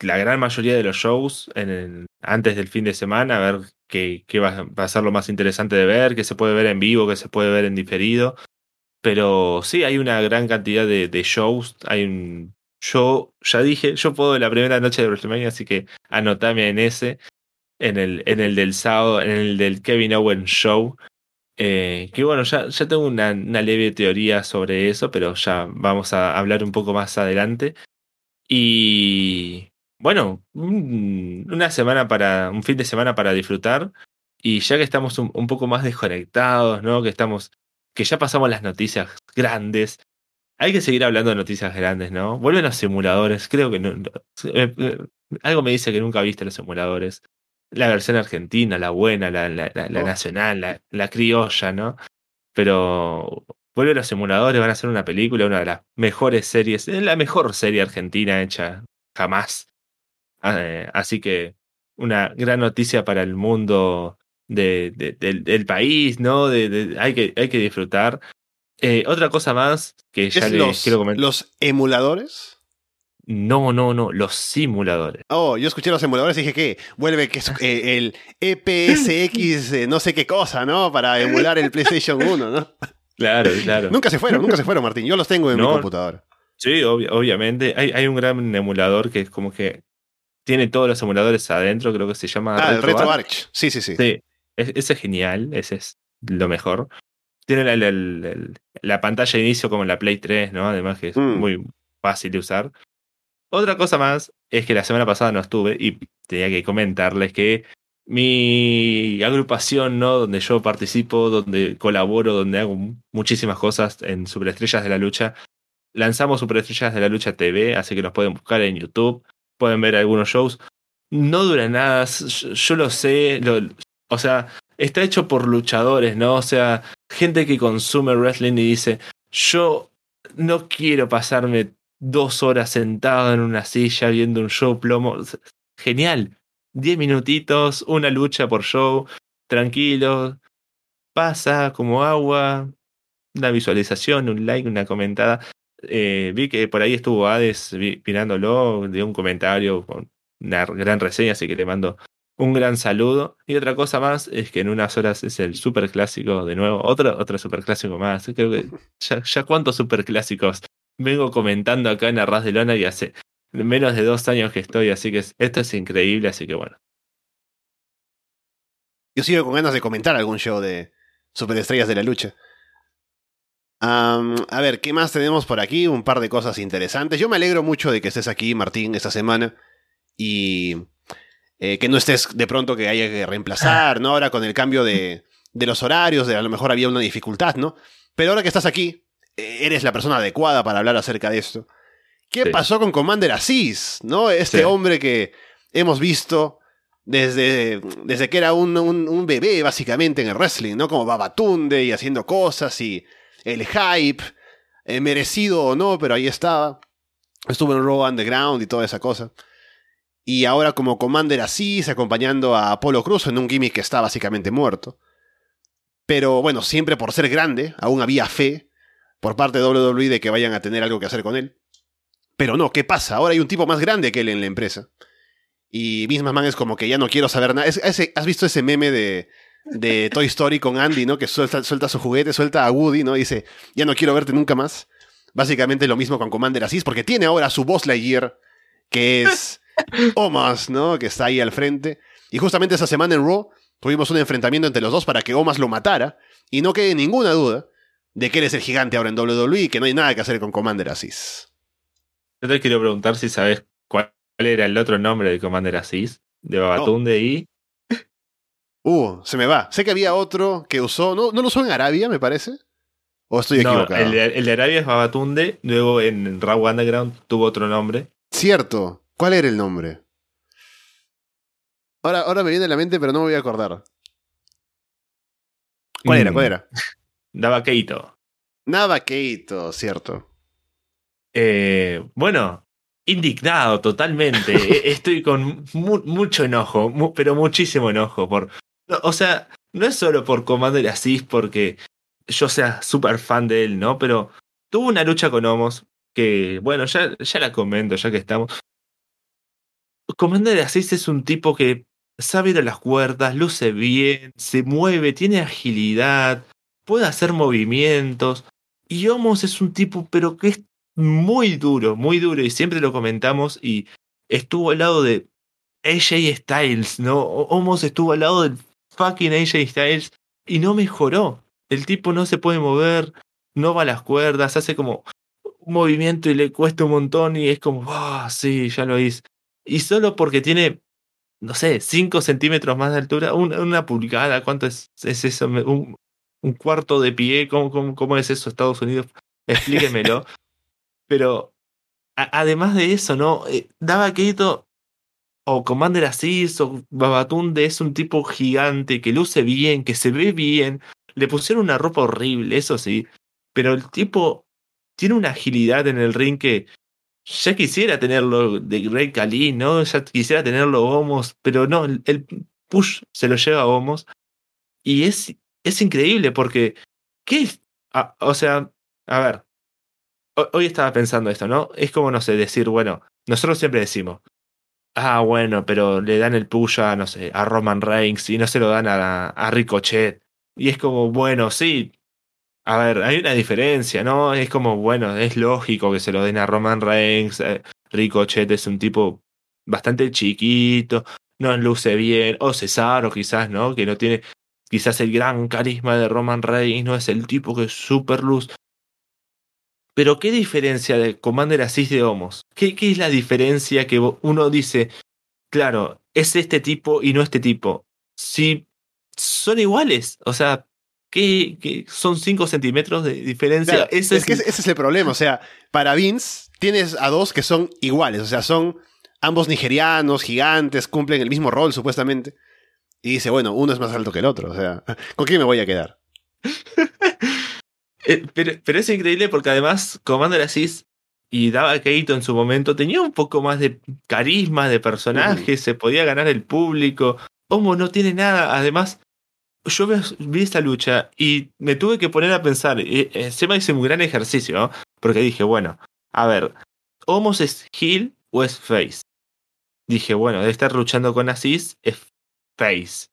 la gran mayoría de los shows antes del fin de semana, a ver qué, va, a ser lo más interesante de ver, qué se puede ver en vivo, qué se puede ver en diferido. Pero sí, hay una gran cantidad de, shows. Hay un. Yo ya dije, yo puedo la primera noche de WrestleMania, así que anotame en ese, en el, en el del sábado, en el del Kevin Owens Show. Eh, que bueno, ya, ya tengo una, leve teoría sobre eso, pero ya vamos a hablar un poco más adelante. Y bueno, una semana para, un fin de semana para disfrutar. Y ya que estamos un, poco más desconectados, ¿no? Que estamos, que ya pasamos las noticias grandes. Hay que seguir hablando de noticias grandes, ¿no? Vuelven los simuladores. Creo que no, eh, eh, algo me dice que nunca viste los simuladores. La versión argentina, la buena, la, la, la, oh. nacional, la, la criolla, ¿no? Pero vuelven los simuladores, van a hacer una película, una de las mejores series, la mejor serie argentina hecha jamás. Eh, así que una gran noticia para el mundo de, del, país, ¿no? De, hay, que, hay que disfrutar. Eh, otra cosa más que ya les quiero comentar. ¿Los emuladores? No, no, no, los simuladores. Oh, yo escuché los emuladores y dije que vuelve que es eh, el EPSX, no sé qué cosa, ¿no? Para emular el PlayStation 1, ¿no? Claro, claro. nunca se fueron, nunca se fueron, Martín. Yo los tengo en mi computadora. Sí, obviamente. Hay, hay un gran emulador que es como que tiene todos los emuladores adentro, creo que se llama. Ah, Retro el RetroArch. Sí, sí, sí. Sí, ese es genial, ese es lo mejor. Tiene la, pantalla de inicio como en la Play 3, ¿no? Además que es mm. muy fácil de usar. Otra cosa más es que la semana pasada no estuve y tenía que comentarles que mi agrupación, ¿no? Donde yo participo, donde colaboro, donde hago muchísimas cosas en Superestrellas de la Lucha. Lanzamos Superestrellas de la Lucha TV, así que nos pueden buscar en YouTube pueden ver algunos shows. No dura nada, yo lo sé, o sea, está hecho por luchadores, ¿no? O sea, gente que consume wrestling y dice, yo no quiero pasarme dos horas sentado en una silla viendo un show plomo. Genial. 10 minutitos, una lucha por show, tranquilo, pasa como agua, una visualización, un like, una comentada. Eh, vi que por ahí estuvo Hades mirándolo, dio un comentario con una gran reseña, así que le mando un gran saludo. Y otra cosa más es que en unas horas es el super clásico de nuevo, otro, otro super clásico más. Creo que ya, ya cuántos super clásicos vengo comentando acá en Arras de Lona y hace menos de dos años que estoy, así que esto es increíble, así que bueno. Yo sigo con ganas de comentar algún show de Superestrellas de la Lucha. a ver, ¿qué más tenemos por aquí? Un par de cosas interesantes. Yo me alegro mucho de que estés aquí, Martín, esta semana. Y eh, que no estés de pronto que haya que reemplazar, ¿no? Ahora con el cambio de, de los horarios, a lo mejor había una dificultad, ¿no? Pero ahora que estás aquí, eres la persona adecuada para hablar acerca de esto. ¿Qué pasó con Commander Aziz? ¿No? Este hombre que hemos visto desde, desde que era un, un, bebé, básicamente, en el wrestling, ¿no? Como Babatunde y haciendo cosas y el hype, eh, merecido o no, pero ahí estaba. Estuvo en Raw Underground y toda esa cosa. Y ahora como Commander Aziz, acompañando a Apolo Cruz en un gimmick que está básicamente muerto. Pero bueno, siempre por ser grande, aún había fe por parte de WWE de que vayan a tener algo que hacer con él. Pero no, ¿qué pasa? Ahora hay un tipo más grande que él en la empresa. Y Vince McMahon es como que ya no quiero saber nada. ¿Has visto ese meme de, de Toy Story con Andy, ¿no? Que suelta, suelta su juguete, suelta a Woody, ¿no? Dice, ya no quiero verte nunca más. Básicamente lo mismo con Commander Aziz, porque tiene ahora su Boss Lightyear, que es Omas, ¿no? Que está ahí al frente. Y justamente esa semana en Raw tuvimos un enfrentamiento entre los dos para que Omas lo matara. Y no quede ninguna duda de que él es el gigante ahora en WWE y que no hay nada que hacer con Commander Aziz. Yo te quiero preguntar si sabes cuál era el otro nombre de Commander Aziz, de Babatunde y. Uh, se me va. Sé que había otro que usó. ¿No, ¿no lo usó en Arabia, me parece? ¿O estoy equivocado? El de, el de Arabia es Babatunde, luego en Raw Underground tuvo otro nombre. Cierto. ¿Cuál era el nombre? Ahora, ahora me viene a la mente, pero no me voy a acordar. ¿Cuál era? ¿Cuál mm. era? Nava Keito. Nava Keito, cierto. Eh, bueno, indignado totalmente. E-, estoy con mucho enojo, pero muchísimo enojo. Por, o sea, no es solo por Commander Asís porque yo sea súper fan de él, ¿no? Pero tuvo una lucha con Homos que, bueno, ya, ya la comento, ya que estamos. Commander Asís es un tipo que sabe ir a las cuerdas, luce bien, se mueve, tiene agilidad, puede hacer movimientos. Y Homos es un tipo, pero que es muy duro, muy duro, y siempre lo comentamos, y estuvo al lado de AJ Styles, ¿no? Homos estuvo al lado del fucking AJ Styles y no mejoró. El tipo no se puede mover, no va a las cuerdas, hace como un movimiento y le cuesta un montón y es como, ah, sí, ya lo hice. Y solo porque tiene, no sé, 5 centímetros más de altura, una, pulgada, ¿cuánto es, es eso? Un, un, cuarto de pie, ¿Cómo, cómo, cómo es eso, Estados Unidos? Explíquemelo. Pero además de eso, ¿no? Eh, Daba Keito o Commander Aziz o Babatunde es un tipo gigante que luce bien, que se ve bien. Le pusieron una ropa horrible, eso sí. Pero el tipo tiene una agilidad en el ring que ya quisiera tenerlo de Greg Cali, ¿no? Ya quisiera tenerlo Homos, pero no, el push se lo lleva a Homos. Y es, es increíble porque, ¿qué ah, o sea, a ver, hoy estaba pensando esto, ¿no? Es como, no sé, decir, bueno, nosotros siempre decimos, ah, bueno, pero le dan el push a, no sé, a Roman Reigns y no se lo dan a, a Ricochet. Y es como, bueno, sí, a ver, hay una diferencia, ¿no? Es como, bueno, es lógico que se lo den a Roman Reigns. Eh, Ricochet es un tipo bastante chiquito, no luce bien, o Cesaro quizás, ¿no? Que no tiene quizás el gran carisma de Roman Reigns, no es el tipo que es super luz. Pero ¿qué diferencia de Commander Asís de Homos? ¿Qué, ¿Qué es la diferencia que uno dice, claro, es este tipo y no este tipo? Si son iguales, o sea, ¿qué, son 5 centímetros de diferencia? ese, es, que ese es el problema, o sea, para Vince tienes a dos que son iguales, o sea, son ambos nigerianos, gigantes, cumplen el mismo rol supuestamente. Y dice, bueno, uno es más alto que el otro, o sea, ¿con quién me voy a quedar? Eh, pero, pero, es increíble porque además Commander Asís y daba Keito en su momento tenía un poco más de carisma, de personaje, se podía ganar el público. Homo no tiene nada, además yo vi esta lucha y me tuve que poner a pensar, y, se me hizo un gran ejercicio, ¿no? porque dije, bueno, a ver, ¿Homos es heel o es face? Dije, bueno, debe estar luchando con Aziz, es face.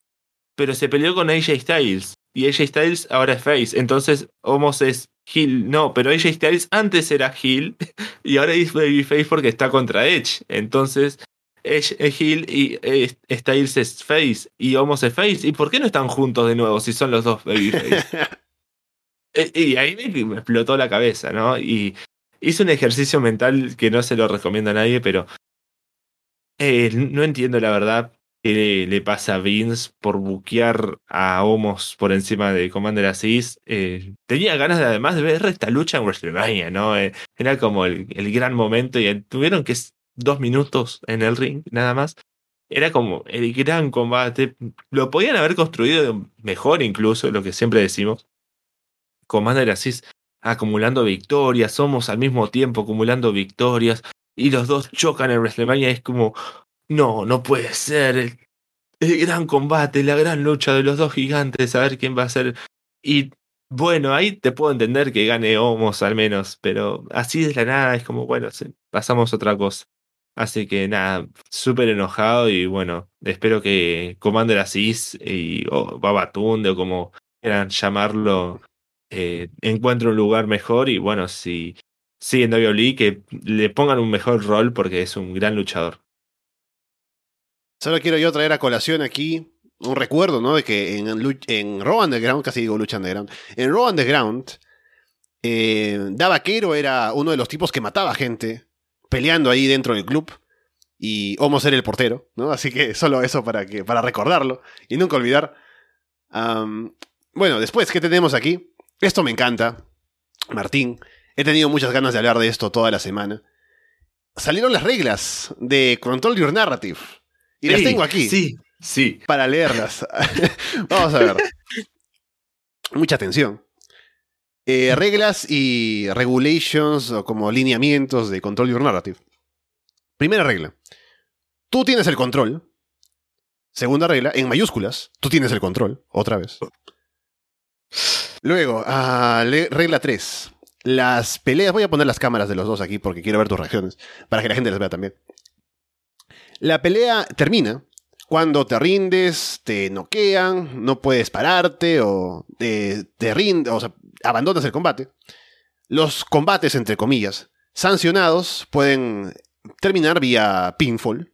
Pero se peleó con AJ Styles, y AJ Styles ahora es face, entonces Homos es heel, no, pero AJ Styles antes era heel, y ahora es babyface porque está contra Edge, entonces Edge es heel y eh, Styles es face y Homos es face. ¿Y por qué no están juntos de nuevo si son los dos babyface? Eh, y ahí me, explotó la cabeza, ¿no? Y hice un ejercicio mental que no se lo recomiendo a nadie, pero eh, no entiendo la verdad qué le pasa a Vince por buquear a Homos por encima de Commander Aziz. tenía ganas de además de ver esta lucha en WrestleMania, ¿no? era como el, gran momento y tuvieron que dos minutos en el ring, nada más. Era como el gran combate. Lo podían haber construido mejor incluso, lo que siempre decimos. Commander así acumulando victorias, somos al mismo tiempo acumulando victorias y los dos chocan en WrestleMania. Es como, no, no puede ser. El, gran combate, la gran lucha de los dos gigantes, a ver quién va a ser. Y bueno, ahí te puedo entender que gane Homos al menos, pero así de la nada es como, bueno, pasamos a otra cosa. Así que nada, súper enojado y bueno, espero que Commander Asís y, o Babatunde o como quieran llamarlo, eh, encuentre un lugar mejor y bueno, si siguen WWE que le pongan un mejor rol porque es un gran luchador. Solo quiero yo traer a colación aquí un recuerdo, ¿no? De que en, en Raw Underground, casi digo Lucha Underground, en Raw Underground, eh, Da Vaquero era uno de los tipos que mataba gente peleando ahí dentro del club. Y Homos era el portero, ¿no? Así que solo eso para, que, para recordarlo y nunca olvidar. bueno, después, ¿qué tenemos aquí? Esto me encanta, Martín. He tenido muchas ganas de hablar de esto toda la semana. Salieron las reglas de Control Your Narrative. Y las tengo aquí. Sí, sí. Para leerlas. Vamos a ver. Mucha atención. Eh, reglas y regulations o como lineamientos de control your narrative. Primera regla. Tú tienes el control. Segunda regla, en mayúsculas, tú tienes el control, otra vez. Luego, ah, regla 3. Las peleas, voy a poner las cámaras de los dos aquí porque quiero ver tus reacciones, para que la gente las vea también. La pelea termina cuando te rindes, te noquean, no puedes pararte o te, te rindes, o sea, abandonas el combate, los combates, entre comillas, sancionados pueden terminar vía pinfall.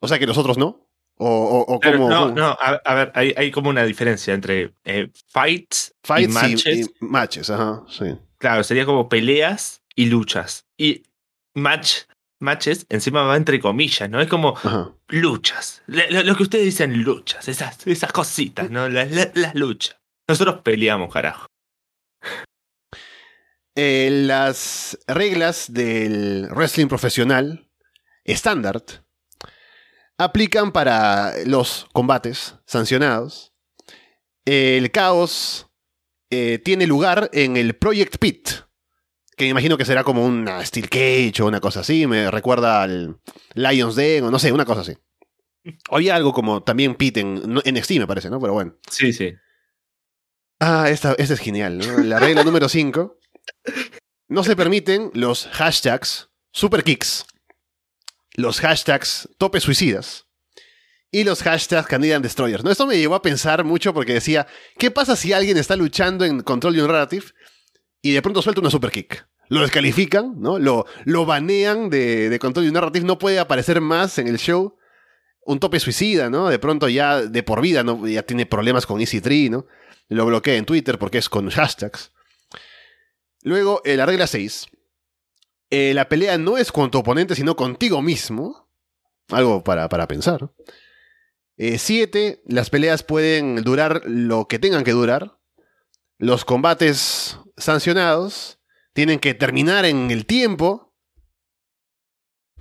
O sea que los otros no. O, como, no, no, a, ver, hay, como una diferencia entre eh, fights, y matches. matches, ajá, sí. Claro, sería como peleas y luchas. Y match, matches encima va entre comillas, ¿no? Es como luchas. Lo, que ustedes dicen luchas, esas, esas cositas, ¿no? las luchas. Nosotros peleamos, carajo. Eh, las reglas del wrestling profesional estándar aplican para los combates sancionados. El caos eh, tiene lugar en el Project Pit, que me imagino que será como una Steel Cage o una cosa así. Me recuerda al Lions Den o no sé, una cosa así. Había algo como también Pit en, en NXT, me parece, ¿no? Pero bueno. Sí, sí. Ah, esta, es genial, ¿no? La regla número 5. No se permiten los hashtags superkicks, los hashtags tope suicidas y los hashtags Canadian Destroyers. ¿no? Esto me llevó a pensar mucho porque decía, ¿qué pasa si alguien está luchando en Control de un Narrative y de pronto suelta una superkick? Lo descalifican, ¿no? Lo, lo banean de, de Control Narrative, no puede aparecer más en el show. Un tope suicida, ¿no? De pronto ya de por vida, ¿no? Ya tiene problemas con Easy Tree, ¿no? Lo bloquea en Twitter porque es con hashtags. Luego, la regla 6. Eh, la pelea no es con tu oponente, sino contigo mismo. Algo para, para pensar. 7. Eh, las peleas pueden durar lo que tengan que durar. Los combates sancionados tienen que terminar en el tiempo.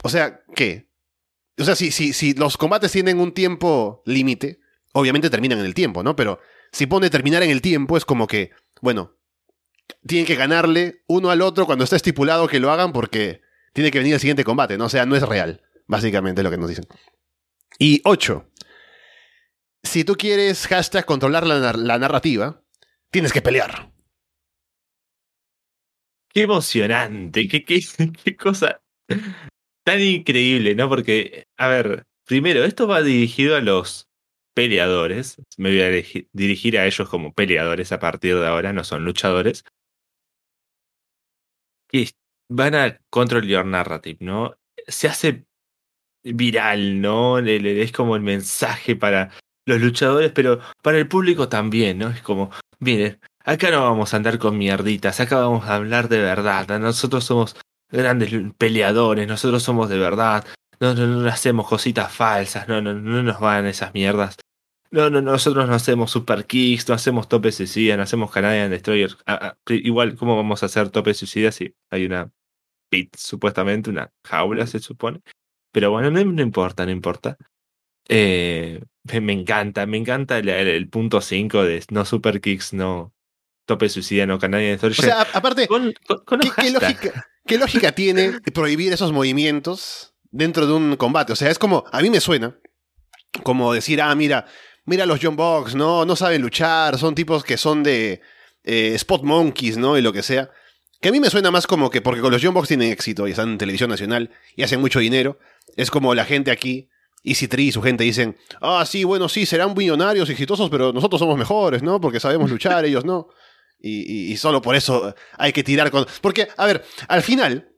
O sea, ¿qué? O sea, si, si, si los combates tienen un tiempo límite, obviamente terminan en el tiempo, ¿no? Pero si pone terminar en el tiempo, es como que, bueno, tienen que ganarle uno al otro cuando está estipulado que lo hagan porque tiene que venir el siguiente combate, ¿no? O sea, no es real, básicamente es lo que nos dicen. Y 8. Si tú quieres hashtag controlar la, la narrativa, tienes que pelear. Qué emocionante, qué, qué, cosa tan increíble, ¿no? Porque, a ver, primero, esto va dirigido a los peleadores. Me voy a dirigi- dirigir a ellos como peleadores a partir de ahora, no son luchadores. Que van a control your narrative, ¿no? Se hace viral, ¿no? Le- le- Es como el mensaje para los luchadores, pero para el público también, ¿no? Es como, miren, acá no vamos a andar con mierditas, acá vamos a hablar de verdad. Nosotros somos grandes peleadores, nosotros somos de verdad. No, no, no hacemos cositas falsas, no, no, no nos van esas mierdas. No, no, nosotros no hacemos super kicks, no hacemos tope suicida, no hacemos Canadian Destroyer. Ah, ah, igual, ¿cómo vamos a hacer tope suicida si hay una pit, supuestamente, una jaula, se supone? Pero bueno, no, no importa, no importa. Eh, me, me encanta, me encanta el, el- el punto 5 de no super kicks, no tope suicida, no Canadian Destroyer. O sea, aparte, con, con- con ¿qué, lógica, ¿qué lógica tiene prohibir esos movimientos dentro de un combate? O sea, es como, a mí me suena como decir, ah, mira, mira los John Box, ¿no? No saben luchar, son tipos que son de eh, Spot Monkeys, ¿no? Y lo que sea. Que a mí me suena más como que porque con los John Box tienen éxito y están en televisión nacional y hacen mucho dinero, es como la gente aquí, Easy Tree y su gente dicen, ah, sí, bueno, sí, serán millonarios, exitosos, pero nosotros somos mejores, ¿no? Porque sabemos luchar, ellos no. Y, y- y solo por eso hay que tirar con... Porque, a ver, al final,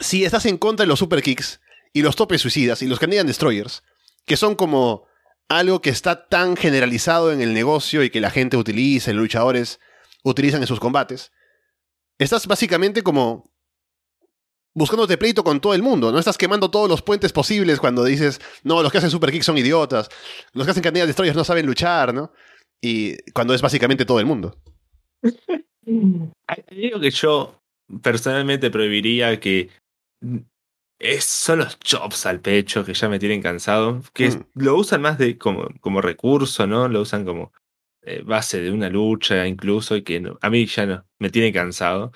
si estás en contra de los super kicks y los topes suicidas y los Canadian Destroyers, que son como algo que está tan generalizado en el negocio y que la gente utiliza, los luchadores utilizan en sus combates, estás básicamente como buscándote pleito con todo el mundo, ¿no? Estás quemando todos los puentes posibles cuando dices, no, los que hacen super kicks son idiotas, los que hacen Canadian Destroyers no saben luchar, ¿no? Y cuando es básicamente todo el mundo. Hay algo que yo personalmente prohibiría que es, son los chops al pecho que ya me tienen cansado, que es- Mm. lo usan más de como, como recurso, ¿no? Lo usan como eh, base de una lucha incluso y que no- a mí ya no, me tiene cansado.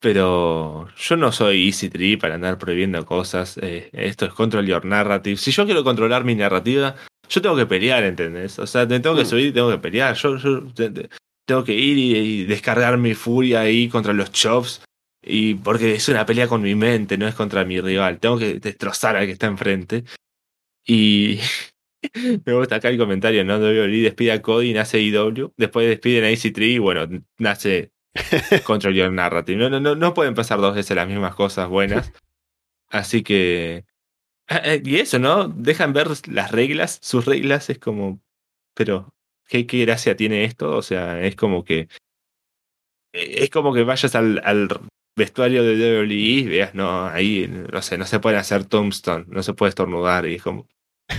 Pero yo no soy Easy Tree para andar prohibiendo cosas. eh, esto es control your narrative. Si yo quiero controlar mi narrativa, yo tengo que pelear, ¿entendés? O sea, te tengo que Mm. subir y tengo que pelear. Yo, yo te- te- tengo que ir y, y descargar mi furia ahí contra los chops. Y porque es una pelea con mi mente, no es contra mi rival. Tengo que destrozar al que está enfrente. Y me gusta acá el comentario, ¿no? WWE despide a Cody y nace IW. Después despiden a Easy Tree y bueno, nace Control Your Narrative. No, no, no, no pueden pasar dos veces las mismas cosas buenas. Así que. Ah, eh, Y eso, ¿no? Dejan ver las reglas. Sus reglas es como. Pero, ¿qué, qué gracia tiene esto? O sea, es como que. eh, Es como que vayas al, al vestuario de WWE y veas, no, ahí, no sé, no se puede hacer tombstone, no se puede estornudar. Y es como.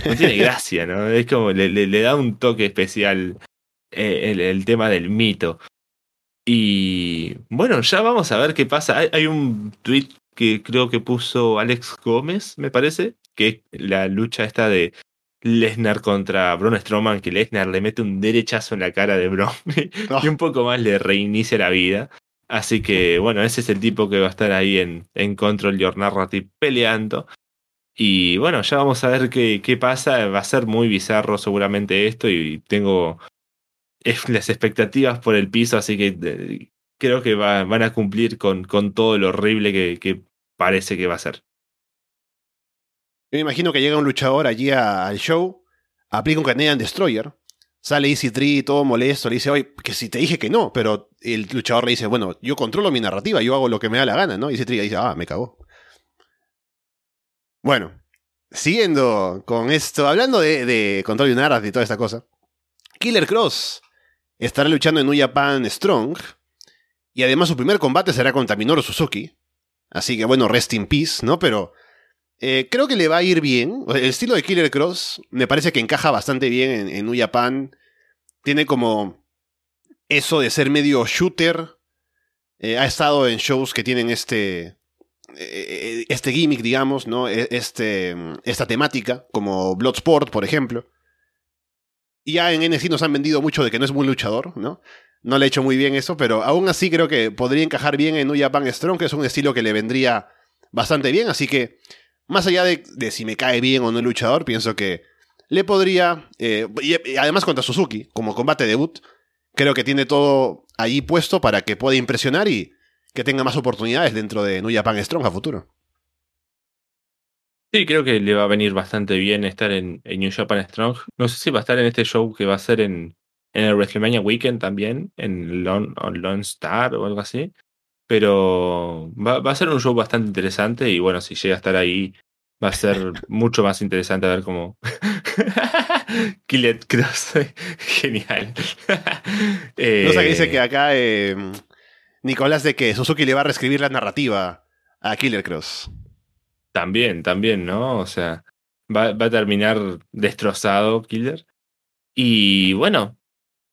No tiene gracia, ¿no? Es como le, le- le da un toque especial eh, el, el tema del mito. Y bueno, ya vamos a ver qué pasa. Hay, un tweet que creo que puso Alex Gómez, me parece, que es la lucha esta de Lesnar contra Braun Strowman, que Lesnar le mete un derechazo en la cara de Braun y un poco más le reinicia la vida. Así que bueno, ese es el tipo que va a estar ahí en, en Control Your Narrative peleando. Y bueno, ya vamos a ver qué, qué pasa. Va a ser muy bizarro seguramente esto y tengo las expectativas por el piso, así que creo que va- van a cumplir con, con todo lo horrible que, parece que va a ser. Yo me imagino que llega un luchador allí al show, aplica un Canadian Destroyer, sale Easy Tree todo molesto, le dice, oye, que si te dije que no, pero el luchador le dice, bueno, yo controlo mi narrativa, yo hago lo que me da la gana, ¿no? Easy Tree dice, ah, me cagó. Bueno, siguiendo con esto, hablando de, control de narrative y toda esta cosa, Killer Cross estará luchando en New Japan Strong, y además su primer combate será contra Minoru Suzuki, así que bueno, rest in peace, ¿no? Pero... Eh, creo que le va a ir bien. El estilo de Killer Cross me parece que encaja bastante bien en, en. Tiene como eso de ser medio shooter. Eh, ha estado en shows que tienen este. eh, Este gimmick, digamos, ¿no? E- Este, esta temática, como Bloodsport, por ejemplo. Y ya en NXT nos han vendido mucho de que no es muy luchador, ¿no? No le ha hecho muy bien eso, pero aún así creo que podría encajar bien en New Japan Strong, que es un estilo que le vendría bastante bien, así que más allá de, si me cae bien o no el luchador, pienso que le podría, eh, y, además contra Suzuki, como combate debut, creo que tiene todo ahí puesto para que pueda impresionar y que tenga más oportunidades dentro de New Japan Strong a futuro. Sí, creo que le va a venir bastante bien estar en, New Japan Strong. No sé si va a estar en este show que va a ser en, en el WrestleMania Weekend también, en Lone, Star o algo así. Pero va, va, a ser un show bastante interesante y bueno, si llega a estar ahí, va a ser mucho más interesante a ver cómo. Killet Cross, genial. eh... No sé dice que acá eh, Nicolás de que Suzuki le va a reescribir la narrativa a Killer Cross. También, también, ¿no? O sea, va, va a terminar destrozado Killer. Y bueno,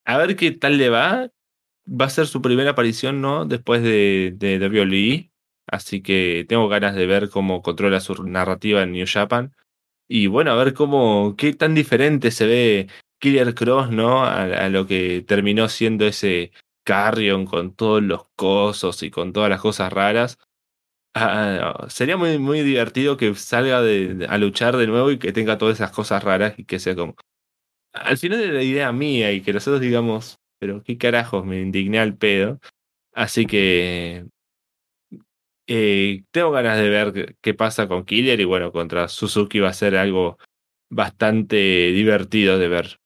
a ver qué tal le va. Va a ser su primera aparición, ¿no? Después de, de, de Así que tengo ganas de ver cómo controla su narrativa en New Japan. Y bueno, a ver cómo, qué tan diferente se ve Killer Cross, ¿no? A, lo que terminó siendo ese Carrion con todos los cosos y con todas las cosas raras. Ah, sería muy, muy divertido que salga a luchar de nuevo y que tenga todas esas cosas raras y que sea como. Al final de la idea mía y que nosotros digamos, pero qué carajos, me indigné al pedo. Así que eh, tengo ganas de ver qué pasa con Killer y bueno, contra Suzuki va a ser algo bastante divertido de ver.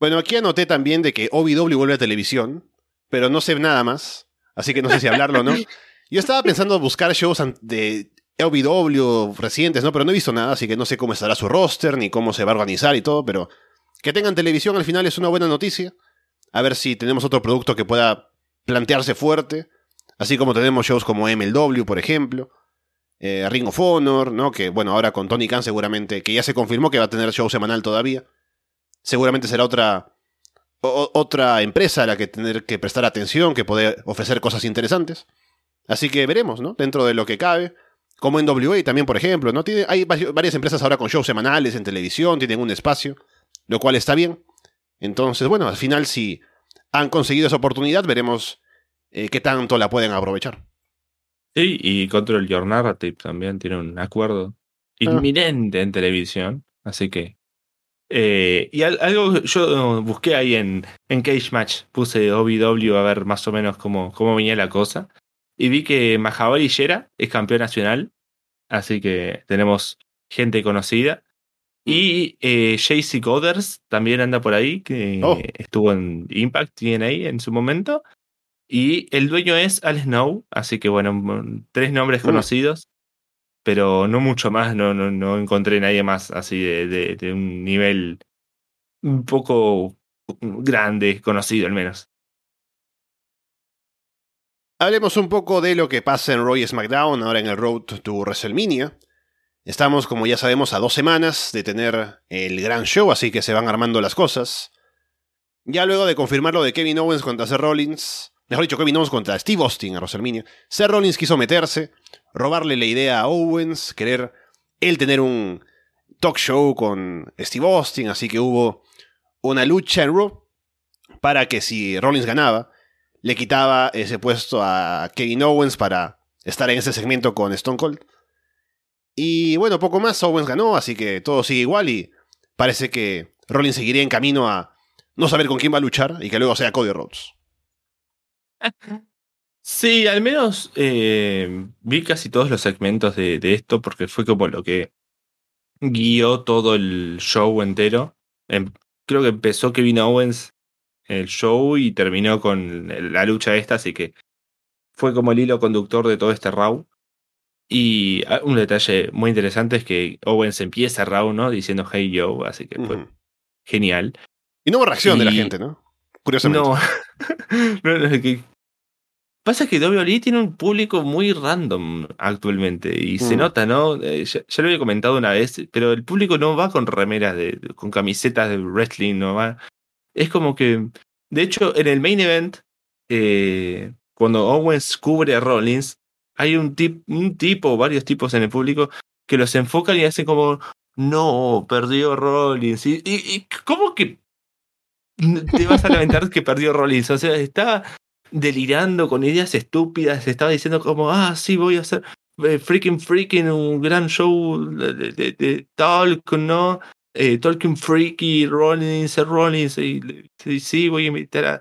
Bueno, aquí anoté también de que OVW vuelve a televisión, pero no sé nada más, así que no sé si hablarlo no. Yo estaba pensando buscar shows de OVW recientes, ¿no? Pero no he visto nada, así que no sé cómo estará su roster, ni cómo se va a organizar y todo, pero que tengan televisión al final es una buena noticia. A ver si tenemos otro producto que pueda plantearse fuerte Así como tenemos shows como MLW, por ejemplo. Eh, Ring of Honor, ¿no? Que bueno, ahora con Tony Khan seguramente, que ya se confirmó que va a tener show semanal todavía. Seguramente será otra, otra empresa a la que tener que prestar atención, que puede ofrecer cosas interesantes. Así que veremos, ¿no? Dentro de lo que cabe. Como en WA también, por ejemplo, ¿no? Tiene, hay varias empresas ahora con shows semanales en televisión, tienen un espacio, lo cual está bien. Entonces, bueno, al final si han conseguido esa oportunidad, veremos eh, qué tanto la pueden aprovechar. Sí, y Control Your Narrative también tiene un acuerdo ah. inminente en televisión, así que... Eh, y algo yo busqué ahí en, en Cage Match, puse OVW a ver más o menos cómo, cómo venía la cosa, y vi que Mahabali Yera es campeón nacional, así que tenemos gente conocida. Y eh, JC Goders también anda por ahí, que oh. estuvo en Impact TNA en su momento. Y el dueño es Al Snow, así que bueno, tres nombres uh. conocidos, pero no mucho más, no, no, no encontré nadie más así de, de, un nivel un poco grande, conocido al menos. Hablemos un poco de lo que pasa en Roy SmackDown, ahora en el Road to WrestleMania. Estamos, como ya sabemos, a dos semanas de tener el gran show, así que se van armando las cosas. Ya luego de confirmar lo de Kevin Owens contra Seth Rollins, mejor dicho, Kevin Owens contra Steve Austin a WrestleMania. Seth Rollins quiso meterse, robarle la idea a Owens, querer él tener un talk show con Steve Austin, así que hubo una lucha en Raw para que si Rollins ganaba, le quitaba ese puesto a Kevin Owens para estar en ese segmento con Stone Cold. Y bueno, poco más, Owens ganó, así que todo sigue igual y parece que Rollins seguiría en camino a no saber con quién va a luchar y que luego sea Cody Rhodes. Sí, al menos eh, vi casi todos los segmentos de, esto porque fue como lo que guió todo el show entero. Em, creo que empezó Kevin Owens el show y terminó con la lucha esta, así que fue como el hilo conductor de todo este Raw. Y ah, un detalle muy interesante es que Owens empieza Raw, ¿no? Diciendo Hey Yo, así que fue genial. Y no hubo reacción de la gente, ¿no? Curiosamente. No, no, no Pasa que WWE tiene un público muy random actualmente y se mm. nota, ¿no? Eh, ya, lo había comentado una vez, pero el público no va con remeras, de, con camisetas de wrestling, no va. Es como que, de hecho, en el main event, eh, cuando Owens cubre a Rollins, hay un, tip, un tipo, varios tipos en el público que los enfocan y hacen como, no, perdió Rollins. Y, y, ¿cómo que te vas a lamentar que perdió Rollins? O sea, está delirando con ideas estúpidas, estaba diciendo como, ah, sí, voy a hacer eh, freaking freaking un gran show de, talk, ¿no? Eh, Talking Freaky, Rollins, Rollins, y, sí, voy a invitar a...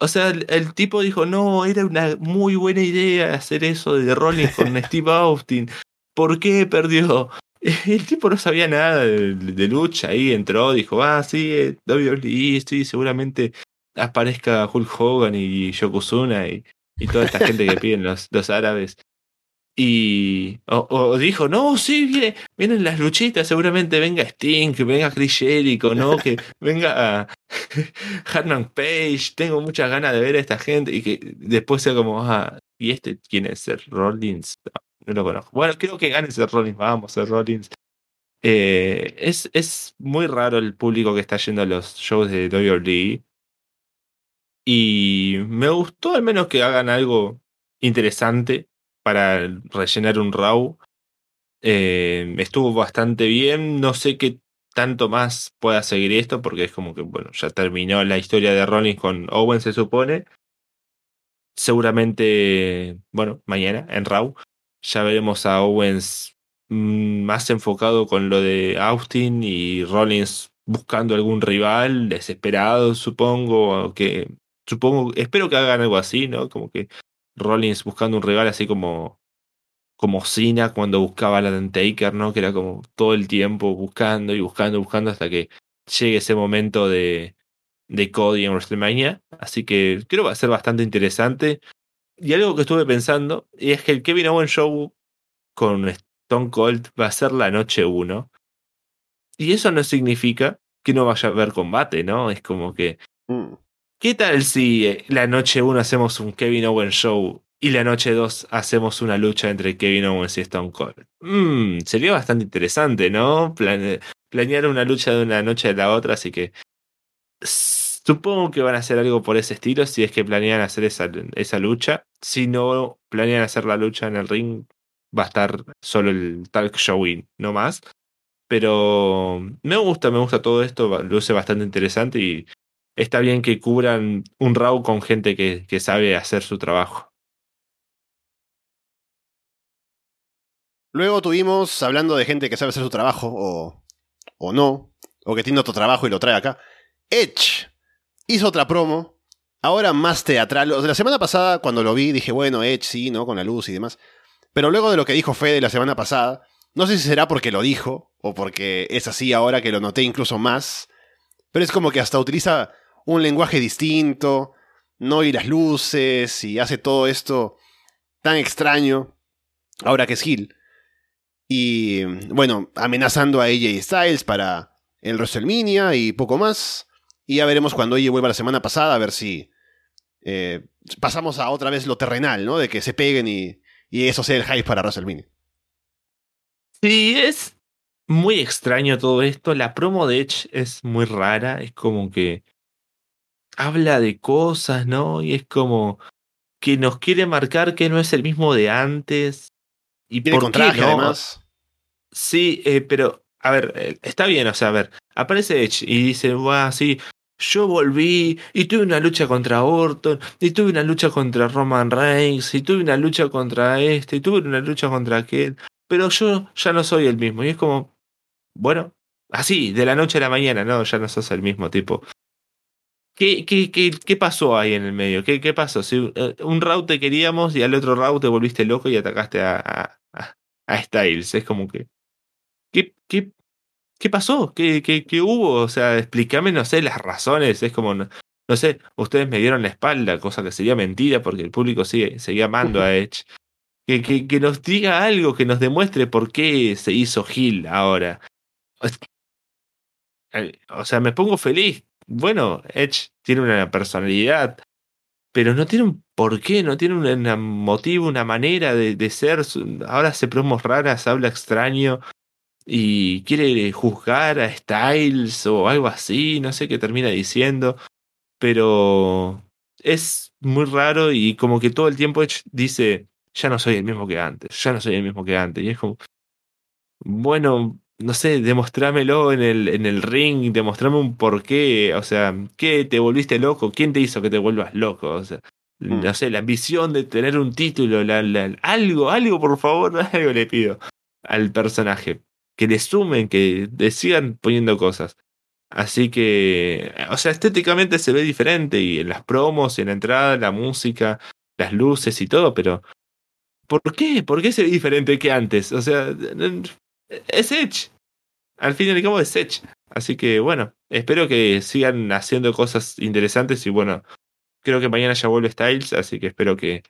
O sea, el, tipo dijo, no, era una muy buena idea hacer eso de Rollins con Steve Austin. ¿Por qué perdió? El tipo no sabía nada de, lucha, ahí entró, dijo, ah, sí, eh, WWE, sí, seguramente aparezca Hulk Hogan y Yokozuna y, y toda esta gente que piden los, los árabes. Y o, dijo, no, sí, viene, vienen las luchitas, seguramente venga Sting, venga Chris Jericho, ¿no? Que venga Hartman Page, tengo muchas ganas de ver a esta gente y que después sea como, ah, ¿y este quién es? ¿Ser Rollins? No, lo conozco. Bueno, creo que gane ser Rollins, vamos, ser Rollins. Eh, es, es muy raro el público que está yendo a los shows de WWE. Y me gustó al menos que hagan algo interesante para rellenar un RAW. Eh, estuvo bastante bien. No sé qué tanto más pueda seguir esto, porque es como que, bueno, ya terminó la historia de Rollins con Owen, se supone. Seguramente, bueno, mañana en RAW ya veremos a Owens mm, más enfocado con lo de Austin y Rollins buscando algún rival desesperado, supongo, que supongo, espero que hagan algo así, ¿no? Como que Rollins buscando un rival así como como Cena cuando buscaba a la Taker, ¿no? Que era como todo el tiempo buscando y buscando, buscando hasta que llegue ese momento de, de Cody en WrestleMania. Así que creo que va a ser bastante interesante. Y algo que estuve pensando es que el Kevin Owens Show con Stone Cold va a ser la noche 1. Y eso no significa que no vaya a haber combate, ¿no? Es como que mm. ¿Qué tal si eh, la noche 1 hacemos un Kevin Owens show y la noche 2 hacemos una lucha entre Kevin Owens y Stone Cold? Mmm, sería bastante interesante, ¿no? planear una lucha de una noche a la otra, así que supongo que van a hacer algo por ese estilo si es que planean hacer esa, esa lucha. Si no planean hacer la lucha en el ring, va a estar solo el talk showing, no más. Pero me gusta, me gusta todo esto, luce bastante interesante y está bien que cubran un RAW con gente que, sabe hacer su trabajo. Luego tuvimos, hablando de gente que sabe hacer su trabajo, o, o no, o que tiene otro trabajo y lo trae acá, Edge hizo otra promo, ahora más teatral. La semana pasada, cuando lo vi, dije, bueno, Edge sí, ¿no? Con la luz y demás. Pero luego de lo que dijo Fede la semana pasada, no sé si será porque lo dijo, o porque es así ahora que lo noté incluso más, pero es como que hasta utiliza un lenguaje distinto, no y las luces y hace todo esto tan extraño ahora que es Gil. Y bueno, amenazando a AJ Styles para el WrestleMania y poco más. Y ya veremos cuando ella vuelva la semana pasada a ver si eh, pasamos a otra vez lo terrenal, ¿no? De que se peguen y, y eso sea el hype para WrestleMania. Sí, es muy extraño todo esto. La promo de Edge es muy rara. Es como que habla de cosas, ¿no? Y es como que nos quiere marcar que no es el mismo de antes. Y por con traje, además. Sí, eh, pero, a ver, eh, está bien, o sea, a ver, aparece Edge y dice, guau, sí, yo volví y tuve una lucha contra Orton, y tuve una lucha contra Roman Reigns, y tuve una lucha contra este, y tuve una lucha contra aquel, pero yo ya no soy el mismo. Y es como, bueno, así, de la noche a la mañana, no, ya no sos el mismo tipo. ¿Qué, qué, qué, qué pasó ahí en el medio? ¿Qué, qué pasó? Si eh, un route te queríamos y al otro route te volviste loco y atacaste a, a, Styles. Es como que. ¿Qué, qué, qué pasó? ¿Qué, qué, qué hubo? O sea, explícame, no sé, las razones. Es como. No, sé, ustedes me dieron la espalda, cosa que sería mentira porque el público sigue, seguía amando a Edge. Que, que, que nos diga algo, que nos demuestre por qué se hizo Hill ahora. O sea, me pongo feliz bueno, Edge tiene una personalidad, pero no tiene un porqué, no tiene un, motivo, una manera de, ser. Ahora hace promos raras, habla extraño y quiere juzgar a Styles o algo así, no sé qué termina diciendo, pero es muy raro y como que todo el tiempo Edge dice, ya no soy el mismo que antes, ya no soy el mismo que antes. Y es como, bueno, no sé, demostrámelo en el, en el ring, demostrame un porqué, o sea, ¿qué te volviste loco? ¿Quién te hizo que te vuelvas loco? O sea, mm. no sé, la ambición de tener un título, algo, algo, por favor, algo le pido al personaje. Que le sumen, que le sigan poniendo cosas. Así que, o sea, estéticamente se ve diferente y en las promos, en la entrada, la música, las luces y todo, pero ¿por qué? ¿Por qué se ve diferente que antes? O sea, es Edge. Al fin y al cabo es Edge. Así que bueno, espero que sigan haciendo cosas interesantes y bueno, creo que mañana ya vuelve Styles, así que espero que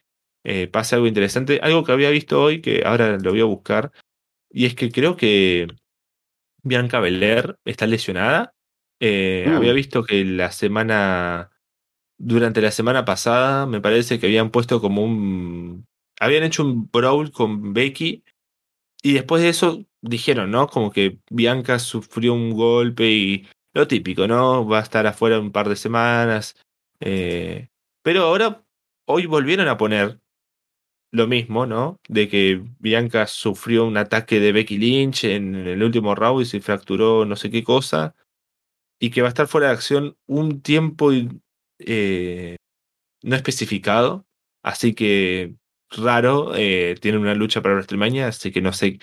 eh, pase algo interesante. Algo que había visto hoy, que ahora lo voy a buscar, y es que creo que Bianca Belair está lesionada. Eh, mm. Había visto que la semana, durante la semana pasada, me parece que habían puesto como un, habían hecho un brawl con Becky y después de eso dijeron, ¿no? Como que Bianca sufrió un golpe y lo típico, ¿no? Va a estar afuera un par de semanas. Eh, pero ahora, hoy volvieron a poner lo mismo, ¿no? De que Bianca sufrió un ataque de Becky Lynch en el último round y se fracturó no sé qué cosa. Y que va a estar fuera de acción un tiempo eh, no especificado. Así que raro. Eh, tiene una lucha para WrestleMania, así que no sé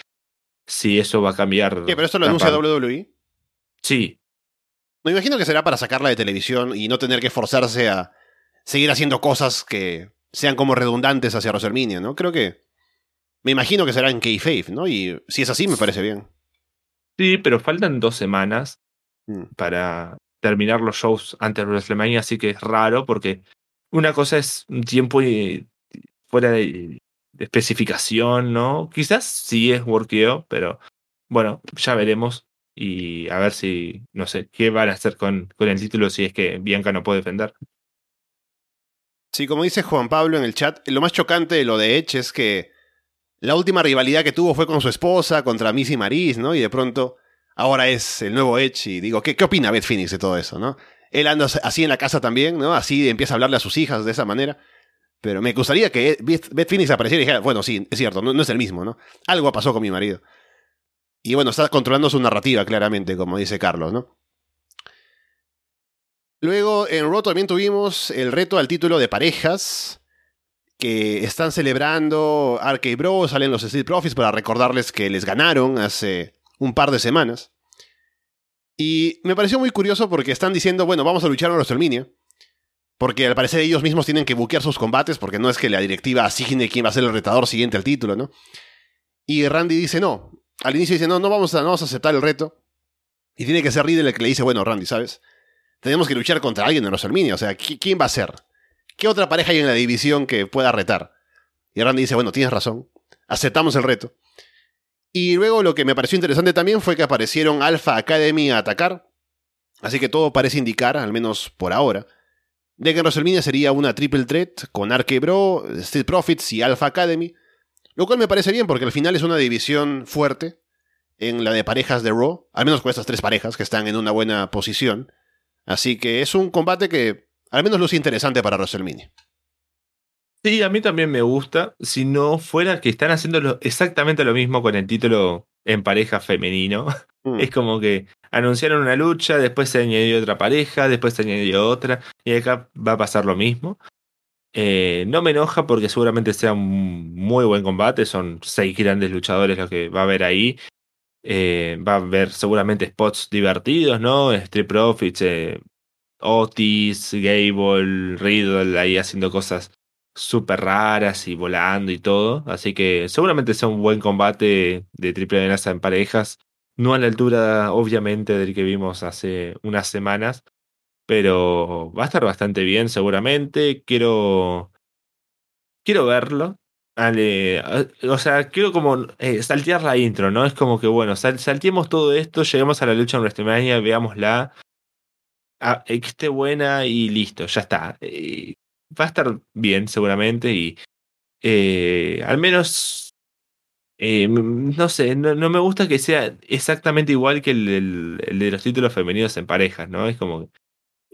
si eso va a cambiar. ¿Pero esto lo anuncia WWE? Sí. Me imagino que será para sacarla de televisión y no tener que forzarse a seguir haciendo cosas que sean como redundantes hacia WrestleMania, ¿no? Creo que. Me imagino que será en K-Faith, ¿no? Y si es así, me parece bien. Sí, pero faltan dos semanas mm. para terminar los shows antes de WrestleMania, así que es raro porque una cosa es un tiempo fuera de, especificación, ¿no? Quizás sí es workeo, pero bueno, ya veremos y a ver si, no sé, qué van a hacer con, con el título si es que Bianca no puede defender. Sí, como dice Juan Pablo en el chat, lo más chocante de lo de Edge es que la última rivalidad que tuvo fue con su esposa contra Missy Maris, ¿no? Y de pronto ahora es el nuevo Edge y digo, ¿qué, qué opina Beth Phoenix de todo eso, no? Él anda así en la casa también, ¿no? Así empieza a hablarle a sus hijas de esa manera. Pero me gustaría que Beth Phoenix apareciera y dijera, bueno, sí, es cierto, no, es el mismo, ¿no? Algo pasó con mi marido. Y bueno, está controlando su narrativa, claramente, como dice Carlos, ¿no? Luego, en Raw también tuvimos el reto al título de parejas, que están celebrando Arcade Bros, salen los Street Profits para recordarles que les ganaron hace un par de semanas. Y me pareció muy curioso porque están diciendo, bueno, vamos a luchar en WrestleMania. Porque al parecer ellos mismos tienen que buquear sus combates, porque no es que la directiva asigne quién va a ser el retador siguiente al título, ¿no? Y Randy dice no. Al inicio dice, no, no vamos a, no aceptar el reto. Y tiene que ser Riddle el que le dice, bueno, Randy, ¿sabes? Tenemos que luchar contra alguien en los O sea, ¿quién va a ser? ¿Qué otra pareja hay en la división que pueda retar? Y Randy dice, bueno, tienes razón. Aceptamos el reto. Y luego lo que me pareció interesante también fue que aparecieron Alpha Academy a atacar. Así que todo parece indicar, al menos por ahora, de que en sería una triple threat con Arquebro, Street Profits y Alpha Academy, lo cual me parece bien porque al final es una división fuerte en la de parejas de Raw, al menos con estas tres parejas que están en una buena posición. Así que es un combate que al menos luce interesante para WrestleMania. Sí, a mí también me gusta. Si no fuera que están haciendo exactamente lo mismo con el título en pareja femenino. Mm. Es como que anunciaron una lucha, después se añadió otra pareja, después se añadió otra, y acá va a pasar lo mismo. Eh, no me enoja porque seguramente sea un muy buen combate, son seis grandes luchadores los que va a haber ahí. Eh, va a haber seguramente spots divertidos, ¿no? Street Profits, eh, Otis, Gable, Riddle ahí haciendo cosas súper raras y volando y todo. Así que seguramente sea un buen combate de triple amenaza en parejas. No a la altura, obviamente, del que vimos hace unas semanas. Pero va a estar bastante bien, seguramente. Quiero. Quiero verlo. o sea, quiero como eh, saltear la intro, ¿no? Es como que, bueno, sal, salteemos todo esto, lleguemos a la lucha en WrestleMania, veámosla. Ah, que esté buena y listo, ya está. Eh, va a estar bien, seguramente, y eh, al menos eh, no sé, no, me gusta que sea exactamente igual que el, de los títulos femeninos en parejas, ¿no? Es como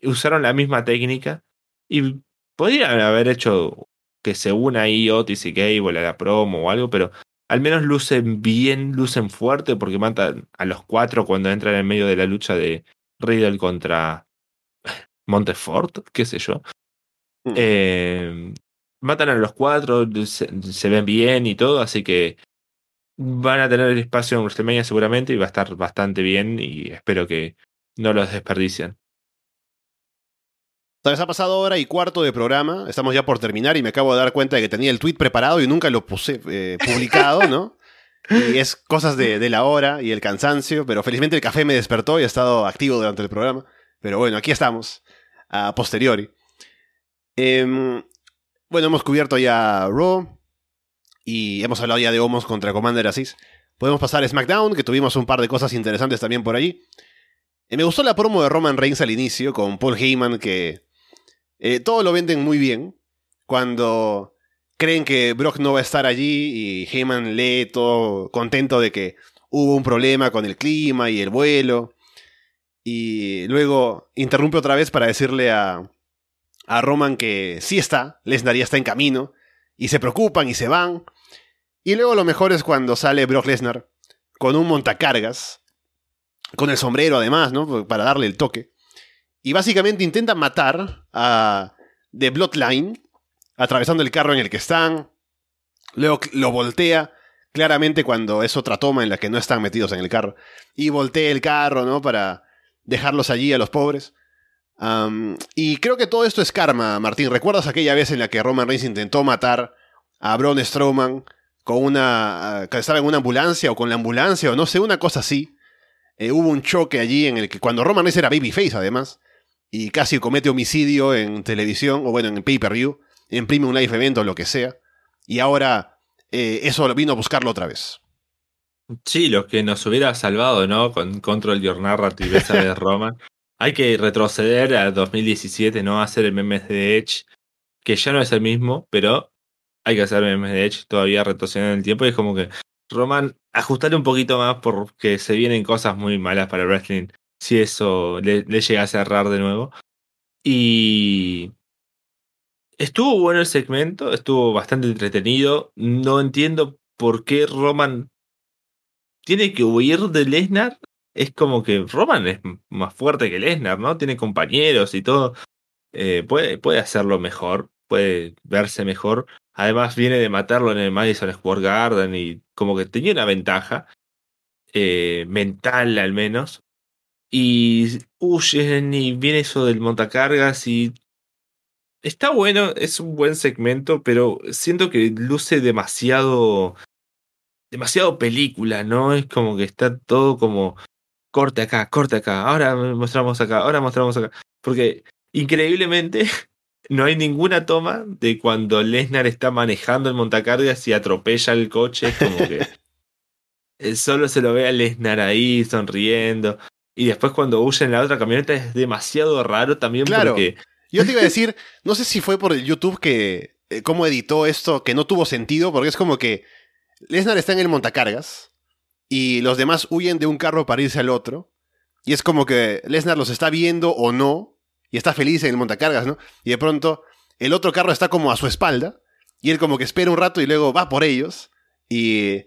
usaron la misma técnica y podrían haber hecho que se una ahí Otis y Gable a la promo o algo, pero al menos lucen bien, lucen fuerte porque matan a los cuatro cuando entran en medio de la lucha de Riddle contra Montefort, qué sé yo. Mm. Eh, matan a los cuatro, se, ven bien y todo, así que van a tener el espacio en WrestleMania seguramente y va a estar bastante bien y espero que no los desperdicien. Entonces ha pasado hora y cuarto de programa, estamos ya por terminar y me acabo de dar cuenta de que tenía el tweet preparado y nunca lo puse eh, publicado, ¿no? Y es cosas de, la hora y el cansancio, pero felizmente el café me despertó y ha estado activo durante el programa. Pero bueno, aquí estamos, a posteriori. Em, bueno, hemos cubierto ya Raw y hemos hablado ya de Homos contra Commander Asís. Podemos pasar a SmackDown, que tuvimos un par de cosas interesantes también por allí. Eh, me gustó la promo de Roman Reigns al inicio con Paul Heyman, que eh, todo lo venden muy bien. Cuando creen que Brock no va a estar allí y Heyman lee todo contento de que hubo un problema con el clima y el vuelo. Y luego interrumpe otra vez para decirle a, a Roman que sí está, Lesnar ya está en camino, y se preocupan y se van. Y luego lo mejor es cuando sale Brock Lesnar con un montacargas, con el sombrero además, ¿no? Para darle el toque. Y básicamente intenta matar a The Bloodline, atravesando el carro en el que están. Luego lo voltea, claramente cuando es otra toma en la que no están metidos en el carro. Y voltea el carro, ¿no? Para dejarlos allí a los pobres. y creo que todo esto es karma, Martín. ¿Recuerdas aquella vez en la que Roman Reigns intentó matar a Braun Strowman con una. que estaba en una ambulancia o con la ambulancia o no sé, una cosa así? Eh, hubo un choque allí en el que cuando Roman Reigns era babyface además y casi comete homicidio en televisión o bueno en pay-per-view, imprime un live event o lo que sea y ahora eh, eso vino a buscarlo otra vez. Sí, lo que nos hubiera salvado, ¿no? Con Control Your Narrative esa de Roman. Hay que retroceder a 2017, ¿no? Hacer el memes de Edge, que ya no es el mismo, pero hay que hacer memes de Edge todavía retrocediendo en el tiempo. Y es como que, Roman, ajustarle un poquito más porque se vienen cosas muy malas para el wrestling si eso le, llega a cerrar de nuevo. Y estuvo bueno el segmento, estuvo bastante entretenido. No entiendo por qué Roman tiene que huir de Lesnar. Es como que Roman es más fuerte que Lesnar, ¿no? Tiene compañeros y todo. Eh, puede, puede hacerlo mejor, puede verse mejor. Además viene de matarlo en el Madison Square Garden y como que tenía una ventaja eh, mental al menos. Y huyen y viene eso del montacargas y está bueno, es un buen segmento, pero siento que luce demasiado demasiado película, ¿no? Es como que está todo como corte acá, corte acá, ahora mostramos acá, ahora mostramos acá. Porque increíblemente no hay ninguna toma de cuando Lesnar está manejando el montacargas y atropella el coche, es como que solo se lo ve a Lesnar ahí sonriendo. Y después cuando huye en la otra camioneta es demasiado raro también claro. porque... Yo te iba a decir, no sé si fue por el YouTube que... Eh, cómo editó esto, que no tuvo sentido, porque es como que Lesnar está en el montacargas y los demás huyen de un carro para irse al otro. Y es como que Lesnar los está viendo o no, y está feliz en el montacargas, ¿no? Y de pronto el otro carro está como a su espalda, y él como que espera un rato y luego va por ellos. Y,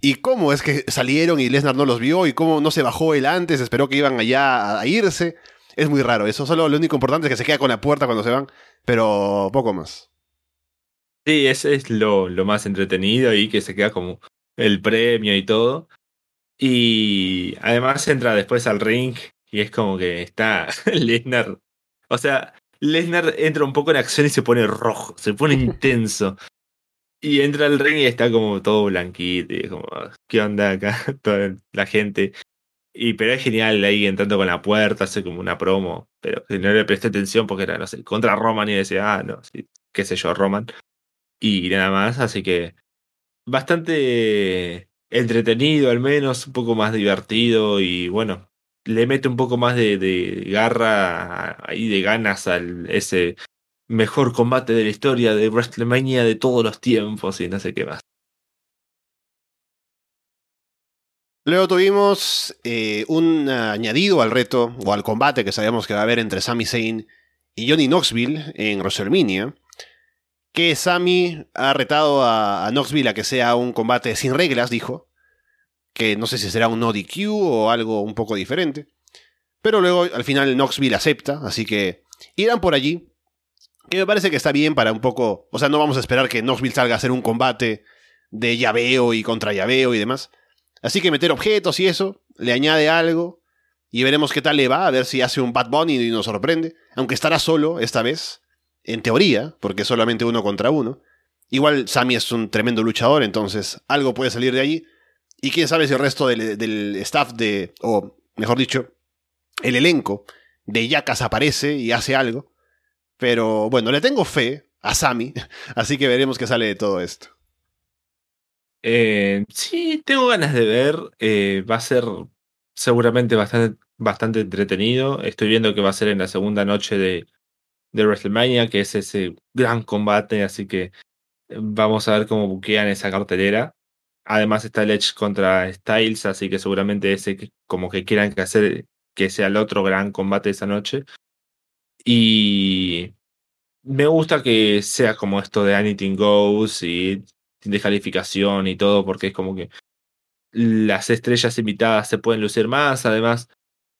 y cómo es que salieron y Lesnar no los vio, y cómo no se bajó él antes, esperó que iban allá a irse. Es muy raro eso, solo lo único importante es que se queda con la puerta cuando se van, pero poco más. Sí, ese es lo, lo más entretenido y que se queda como el premio y todo. Y además entra después al ring y es como que está Lesnar. O sea, Lesnar entra un poco en acción y se pone rojo, se pone intenso. Y entra al ring y está como todo blanquito y es como, ¿qué onda acá? Toda la gente. Y pero es genial ahí entrando con la puerta, hace como una promo. Pero no le presté atención porque era, no sé, contra Roman y decía, ah, no, sí, qué sé yo, Roman y nada más, así que bastante entretenido al menos, un poco más divertido y bueno, le mete un poco más de, garra y de ganas al ese mejor combate de la historia de WrestleMania de todos los tiempos y no sé qué más. Luego tuvimos eh, un añadido al reto o al combate que sabíamos que va a haber entre Sami Zayn y Johnny Knoxville en WrestleMania que Sami ha retado a, Knoxville a que sea un combate sin reglas, dijo. Que no sé si será un no DQ o algo un poco diferente. Pero luego al final Knoxville acepta, así que irán por allí. Que me parece que está bien para un poco. O sea, no vamos a esperar que Knoxville salga a hacer un combate de llaveo y contra llaveo y demás. Así que meter objetos y eso, le añade algo y veremos qué tal le va, a ver si hace un Bad Bunny y nos sorprende. Aunque estará solo esta vez, en teoría, porque solamente uno contra uno. Igual Sammy es un tremendo luchador, entonces algo puede salir de allí. Y quién sabe si el resto del, staff de, o mejor dicho, el elenco de Yakas aparece y hace algo. Pero bueno, le tengo fe a Sammy, así que veremos qué sale de todo esto. Eh, sí, tengo ganas de ver. Eh, va a ser seguramente bastante, bastante entretenido. Estoy viendo que va a ser en la segunda noche de, de WrestleMania, que es ese gran combate, así que eh, vamos a ver cómo buquean esa cartelera. Además está el Edge contra Styles, así que seguramente ese como que quieran que hacer que sea el otro gran combate de esa noche. Y me gusta que sea como esto de Anything Goes y descalificación y todo, porque es como que las estrellas invitadas se pueden lucir más. Además,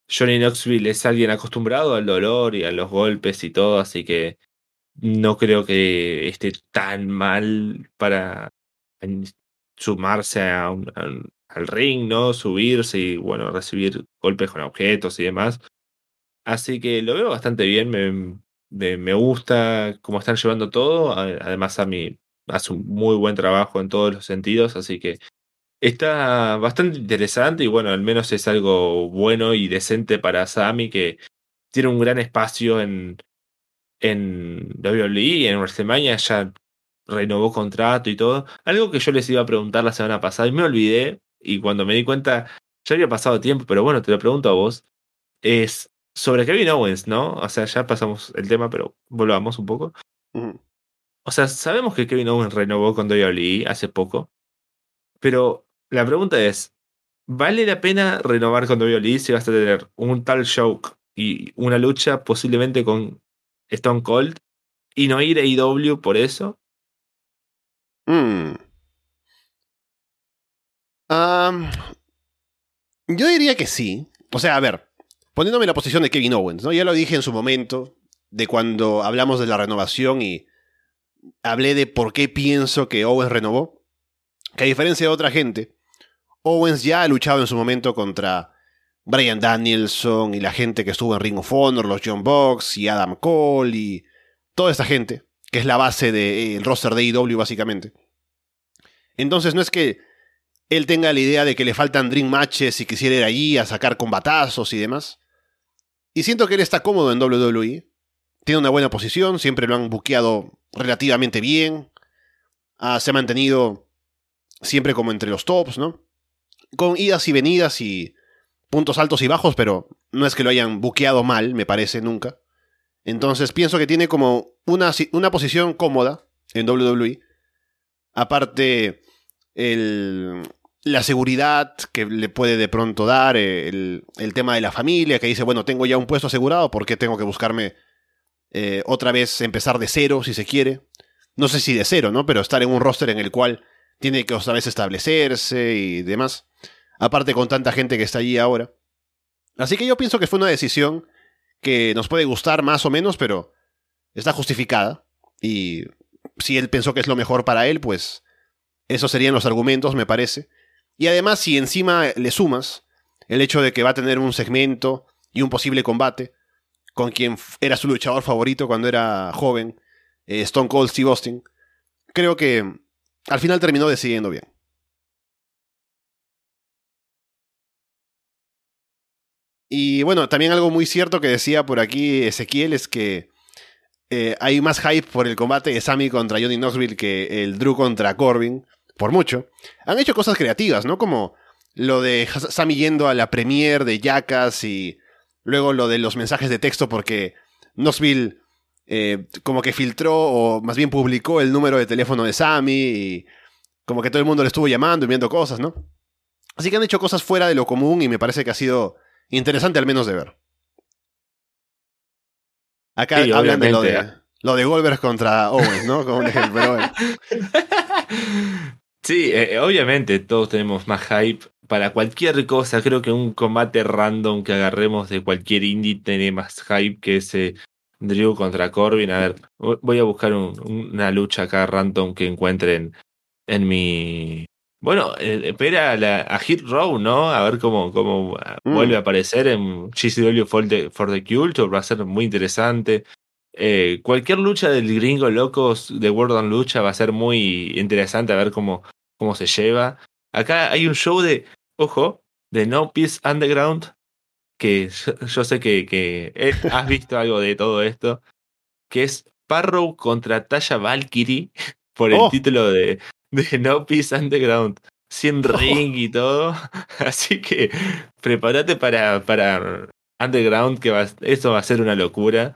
Johnny Knoxville es alguien acostumbrado al dolor y a los golpes y todo, así que no creo que esté tan mal para sumarse a al ring, ¿no? Subirse y, bueno, recibir golpes con objetos y demás. Así que lo veo bastante bien, me, me, gusta cómo están llevando todo. Además, a mí hace un muy buen trabajo en todos los sentidos, así que está bastante interesante y bueno, al menos es algo bueno y decente para Sami que tiene un gran espacio en, en WWE, en WrestleMania, ya renovó contrato y todo. Algo que yo les iba a preguntar la semana pasada y me olvidé y cuando me di cuenta ya había pasado tiempo, pero bueno, te lo pregunto a vos, es sobre Kevin Owens, ¿no? O sea, ya pasamos el tema, pero volvamos un poco. O sea, sabemos que Kevin Owens renovó con WWE hace poco, pero la pregunta es, ¿vale la pena renovar con WWE si vas a tener un tal show y una lucha posiblemente con Stone Cold y no ir a IW por eso? Mm. yo diría que sí. O sea, a ver, poniéndome en la posición de Kevin Owens, ¿no? Ya lo dije en su momento, de cuando hablamos de la renovación y hablé de por qué pienso que Owens renovó. Que a diferencia de otra gente, Owens ya ha luchado en su momento contra Brian Danielson y la gente que estuvo en Ring of Honor, los John Box y Adam Cole y toda esta gente, que es la base del roster de IW básicamente. Entonces no es que él tenga la idea de que le faltan Dream Matches y quisiera ir allí a sacar combatazos y demás. Y siento que él está cómodo en WWE. Tiene una buena posición, siempre lo han buqueado relativamente bien. Ah, se ha mantenido siempre como entre los tops, ¿no? Con idas y venidas y puntos altos y bajos, pero no es que lo hayan buqueado mal, me parece, nunca. Entonces pienso que tiene como una, una posición cómoda en WWE. Aparte, el, la seguridad que le puede de pronto dar, el, el, tema de la familia, que dice, bueno, tengo ya un puesto asegurado, ¿por qué tengo que buscarme eh, otra vez empezar de cero, si se quiere. No sé si de cero, ¿no? Pero estar en un roster en el cual tiene que otra vez establecerse y demás. Aparte con tanta gente que está allí ahora. Así que yo pienso que fue una decisión que nos puede gustar más o menos, pero está justificada. Y si él pensó que es lo mejor para él, pues esos serían los argumentos, me parece. Y además, si encima le sumas el hecho de que va a tener un segmento y un posible combate, con quien era su luchador favorito cuando era joven, eh, Stone Cold Steve Austin, creo que al final terminó decidiendo bien. Y bueno, también algo muy cierto que decía por aquí Ezequiel es que eh, hay más hype por el combate de Sammy contra Johnny Knoxville que el Drew contra Corbin, por mucho. Han hecho cosas creativas, ¿no? Como lo de Sammy yendo a la premiere de Jackass y Luego lo de los mensajes de texto porque Knoxville eh, como que filtró o más bien publicó el número de teléfono de Sammy y como que todo el mundo le estuvo llamando y viendo cosas, ¿no? Así que han hecho cosas fuera de lo común y me parece que ha sido interesante al menos de ver. Acá hablan de lo de, lo de Goldberg contra Owens, ¿no? Como un ejemplo, Sí, eh, obviamente todos tenemos más hype para cualquier cosa. Creo que un combate random que agarremos de cualquier indie tiene más hype que ese Drew contra Corbin. A ver, voy a buscar una lucha acá random que encuentren en mi. Bueno, eh, espera a, Hit Row, ¿no? A ver cómo, cómo mm. vuelve a aparecer en GCW for the, for the Culture. Va a ser muy interesante. Eh, cualquier lucha del gringo locos de World on Lucha va a ser muy interesante a ver cómo, cómo se lleva. Acá hay un show de, ojo, de No Peace Underground, que yo, sé que, que eh, has visto algo de todo esto, que es Parrow contra Tasha Valkyrie por el oh. título de, de No Peace Underground. Sin oh. ring y todo. Así que prepárate para, para Underground, que va, eso va a ser una locura.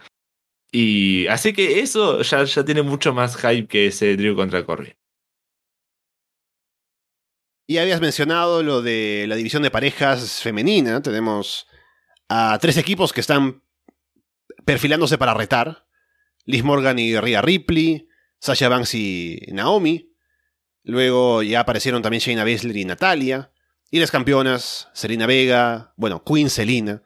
Y así que eso ya, ya tiene mucho más hype que ese Drew contra Corbin. Y habías mencionado lo de la división de parejas femenina. Tenemos a tres equipos que están perfilándose para retar. Liz Morgan y Rhea Ripley, Sasha Banks y Naomi. Luego ya aparecieron también Shayna Baszler y Natalia. Y las campeonas, Selena Vega, bueno, Queen Selina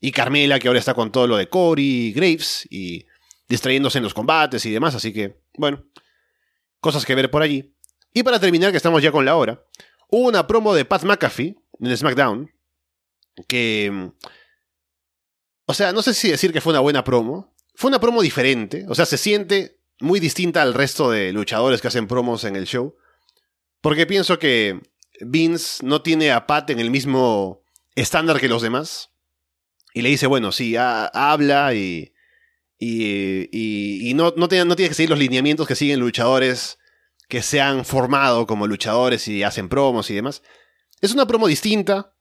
y Carmela, que ahora está con todo lo de Corey, Graves y distrayéndose en los combates y demás. Así que, bueno, cosas que ver por allí. Y para terminar, que estamos ya con la hora, hubo una promo de Pat McAfee en SmackDown que. O sea, no sé si decir que fue una buena promo. Fue una promo diferente. O sea, se siente muy distinta al resto de luchadores que hacen promos en el show. Porque pienso que Vince no tiene a Pat en el mismo estándar que los demás. Y le dice, bueno, sí, habla y, y, y, no, no, tiene, no que seguir los lineamientos que siguen luchadores que se han formado como luchadores y hacen promos y demás. Es una promo distinta.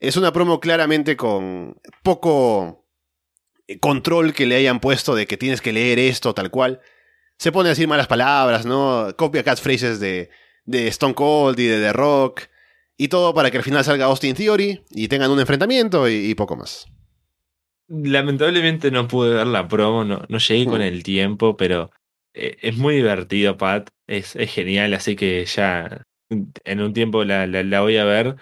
Es una promo claramente con poco control que le hayan puesto de que tienes que leer esto tal cual. Se pone a decir malas palabras, ¿no? Copia catchphrases de, de Stone Cold y de The Rock. Y todo para que al final salga Austin Theory y tengan un enfrentamiento y poco más. Lamentablemente no pude ver la promo, no, no llegué con mm. el tiempo, pero eh, es muy divertido, Pat. Es, es, genial, así que ya en un tiempo la, la, voy a ver.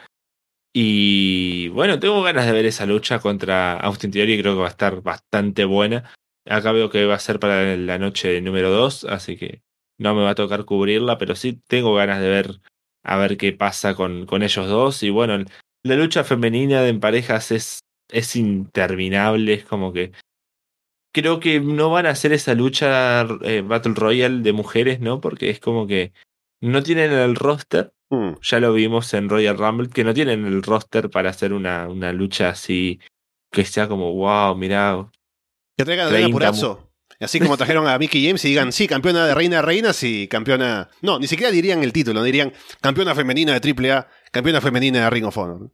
Y bueno, tengo ganas de ver esa lucha contra Austin Theory, creo que va a estar bastante buena. Acá veo que va a ser para la noche número 2, así que no me va a tocar cubrirla, pero sí tengo ganas de ver a ver qué pasa con, con ellos dos. Y bueno, la lucha femenina en parejas es es interminable, es como que... Creo que no van a hacer esa lucha eh, Battle Royale de mujeres, ¿no? Porque es como que no tienen el roster. Hmm. Ya lo vimos en Royal Rumble, que no tienen el roster para hacer una, una lucha así que sea como, wow, mirá. Que traigan a apurazo. Así como trajeron a Mickey James y digan, sí, campeona de Reina de Reinas y campeona. No, ni siquiera dirían el título, dirían campeona femenina de AAA, campeona femenina de Ring of Honor.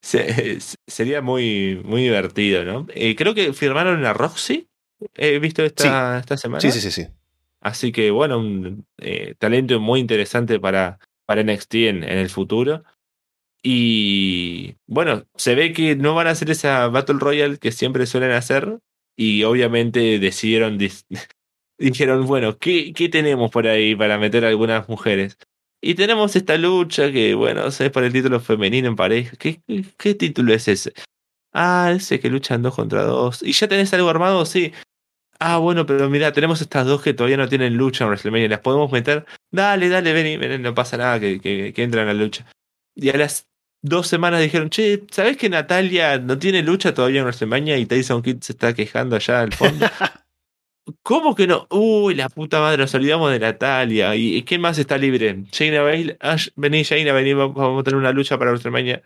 sería muy, muy divertido, ¿no? Eh, creo que firmaron a Roxy. He visto esta, esta semana. Sí, sí, sí, sí. Así que, bueno, un eh, talento muy interesante para, para NXT en, en, el futuro. Y bueno, se ve que no van a hacer esa Battle Royale que siempre suelen hacer. Y obviamente decidieron, dijeron, bueno, ¿qué, ¿qué tenemos por ahí para meter a algunas mujeres? Y tenemos esta lucha que, bueno, es por el título femenino en pareja. ¿Qué, qué, título es ese? Ah, ese que luchan dos contra dos. ¿Y ya tenés algo armado? Sí. Ah, bueno, pero mira, tenemos estas dos que todavía no tienen lucha en WrestleMania. ¿Las podemos meter? Dale, dale, ven, ven no pasa nada que, que, que entran a la lucha. Y a las dos semanas dijeron, che, ¿sabés que Natalia no tiene lucha todavía en WrestleMania y Tyson Kidd se está quejando allá al fondo? ¿Cómo que no? Uy, la puta madre, nos olvidamos de Natalia. ¿Y quién más está libre? Jaina Bale. Vení, Jaina, vení, vamos a tener una lucha para nuestra mañana.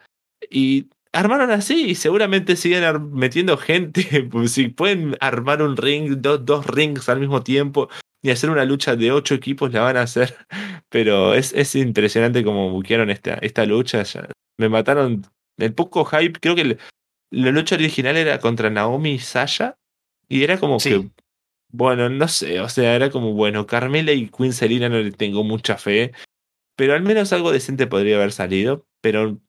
Y armaron así y seguramente siguen metiendo gente. Pues si pueden armar un ring, dos rings al mismo tiempo y hacer una lucha de ocho equipos, la van a hacer. Pero es, es impresionante como buquearon esta, esta lucha. Me mataron el poco hype. Creo que la lucha original era contra Naomi y Sasha. Y era como que bueno, no sé, o sea, era como, bueno, Carmela y Queen Selina no le tengo mucha fe, pero al menos algo decente podría haber salido, pero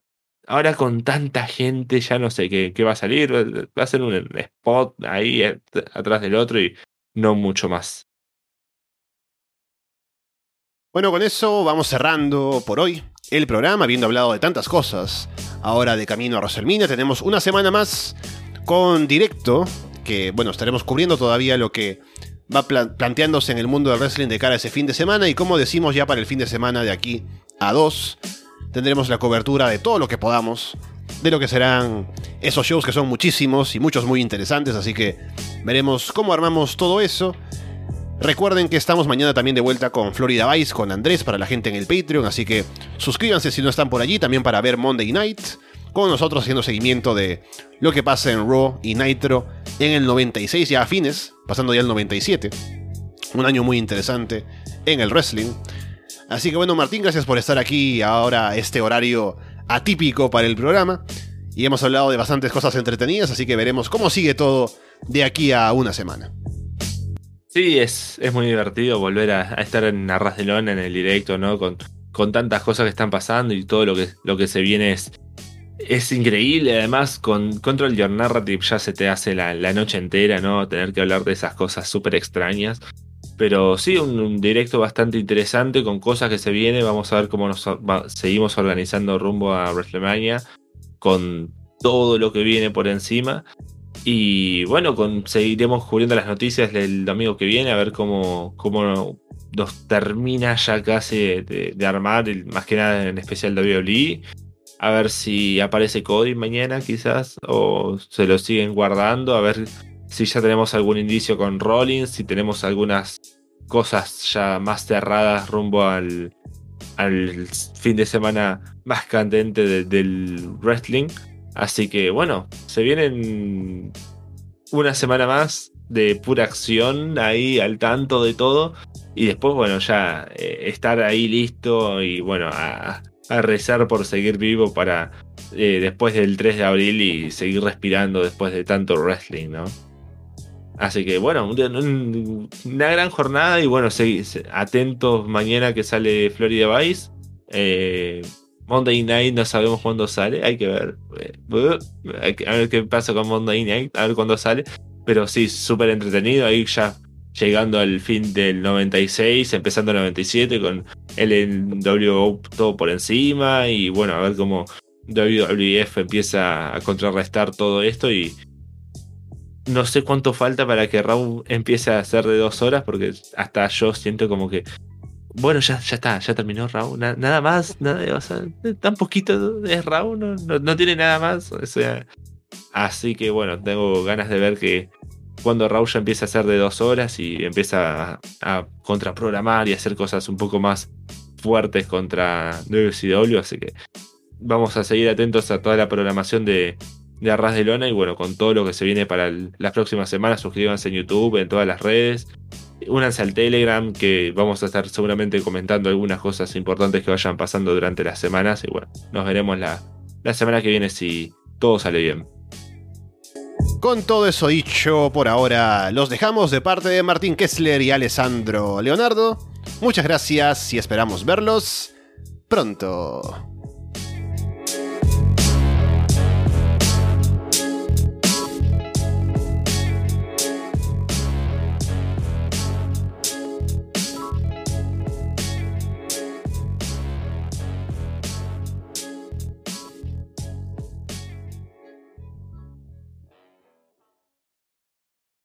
ahora con tanta gente ya no sé qué, qué va a salir, va a ser un spot ahí eh, atrás del otro y no mucho más. Bueno, con eso vamos cerrando por hoy el programa, habiendo hablado de tantas cosas. Ahora de camino a WrestleMania tenemos una semana más con directo que, bueno, estaremos cubriendo todavía lo que va planteándose en el mundo del wrestling de cara a ese fin de semana y como decimos ya para el fin de semana de aquí a dos, tendremos la cobertura de todo lo que podamos, de lo que serán esos shows que son muchísimos y muchos muy interesantes, así que veremos cómo armamos todo eso. Recuerden que estamos mañana también de vuelta con Florida Vice, con Andrés para la gente en el Patreon, así que suscríbanse si no están por allí, también para ver Monday Night, con nosotros haciendo seguimiento de lo que pasa en Raw y Nitro en el 96 ya a fines, pasando ya al 97. Un año muy interesante en el wrestling. Así que bueno, Martín, gracias por estar aquí ahora este horario atípico para el programa. Y hemos hablado de bastantes cosas entretenidas, así que veremos cómo sigue todo de aquí a una semana. Sí, es, es muy divertido volver a, estar en Arras de Lona en el directo, ¿no? Con, con tantas cosas que están pasando y todo lo que, lo que se viene es, es increíble. Además, con Control Your Narrative ya se te hace la, noche entera, ¿no? Tener que hablar de esas cosas súper extrañas. Pero sí, un, directo bastante interesante con cosas que se vienen. Vamos a ver cómo nos seguimos organizando rumbo a WrestleMania con todo lo que viene por encima. Y bueno, seguiremos cubriendo las noticias del domingo que viene, a ver cómo, cómo nos termina ya casi de, armar, más que nada en especial WWE. A ver si aparece Cody mañana quizás, o se lo siguen guardando, a ver si ya tenemos algún indicio con Rollins, si tenemos algunas cosas ya más cerradas rumbo al, al fin de semana más candente del wrestling. Así que bueno, se vienen una semana más de pura acción ahí al tanto de todo. Y después, bueno, ya eh, estar ahí listo y bueno, a, rezar por seguir vivo para eh, después del 3 de abril y seguir respirando después de tanto wrestling, ¿no? Así que bueno, una gran jornada y bueno, atentos mañana que sale Florida Vice. Eh, Monday Night no sabemos cuándo sale, hay que ver. Eh, a ver qué pasa con Monday Night, a ver cuándo sale. Pero sí, súper entretenido, ahí ya llegando al fin del 96, empezando el 97 con el WO todo por encima y bueno, a ver cómo WWF empieza a contrarrestar todo esto y no sé cuánto falta para que Raw empiece a ser de dos horas porque hasta yo siento como que bueno, ya, ya está, ya terminó Raw. nada más, nada, o sea, tan poquito es Raw, no, no, tiene nada más. O sea, así que bueno, tengo ganas de ver que cuando Raw ya empieza a ser de dos horas y empieza a, contraprogramar y hacer cosas un poco más fuertes contra WCW. Así que vamos a seguir atentos a toda la programación de, de Arras de Lona y bueno, con todo lo que se viene para las próximas semanas, suscríbanse en YouTube, en todas las redes únanse al Telegram que vamos a estar seguramente comentando algunas cosas importantes que vayan pasando durante las semanas y bueno, nos veremos la, la semana que viene si todo sale bien. Con todo eso dicho, por ahora los dejamos de parte de Martín Kessler y Alessandro Leonardo. Muchas gracias y esperamos verlos pronto.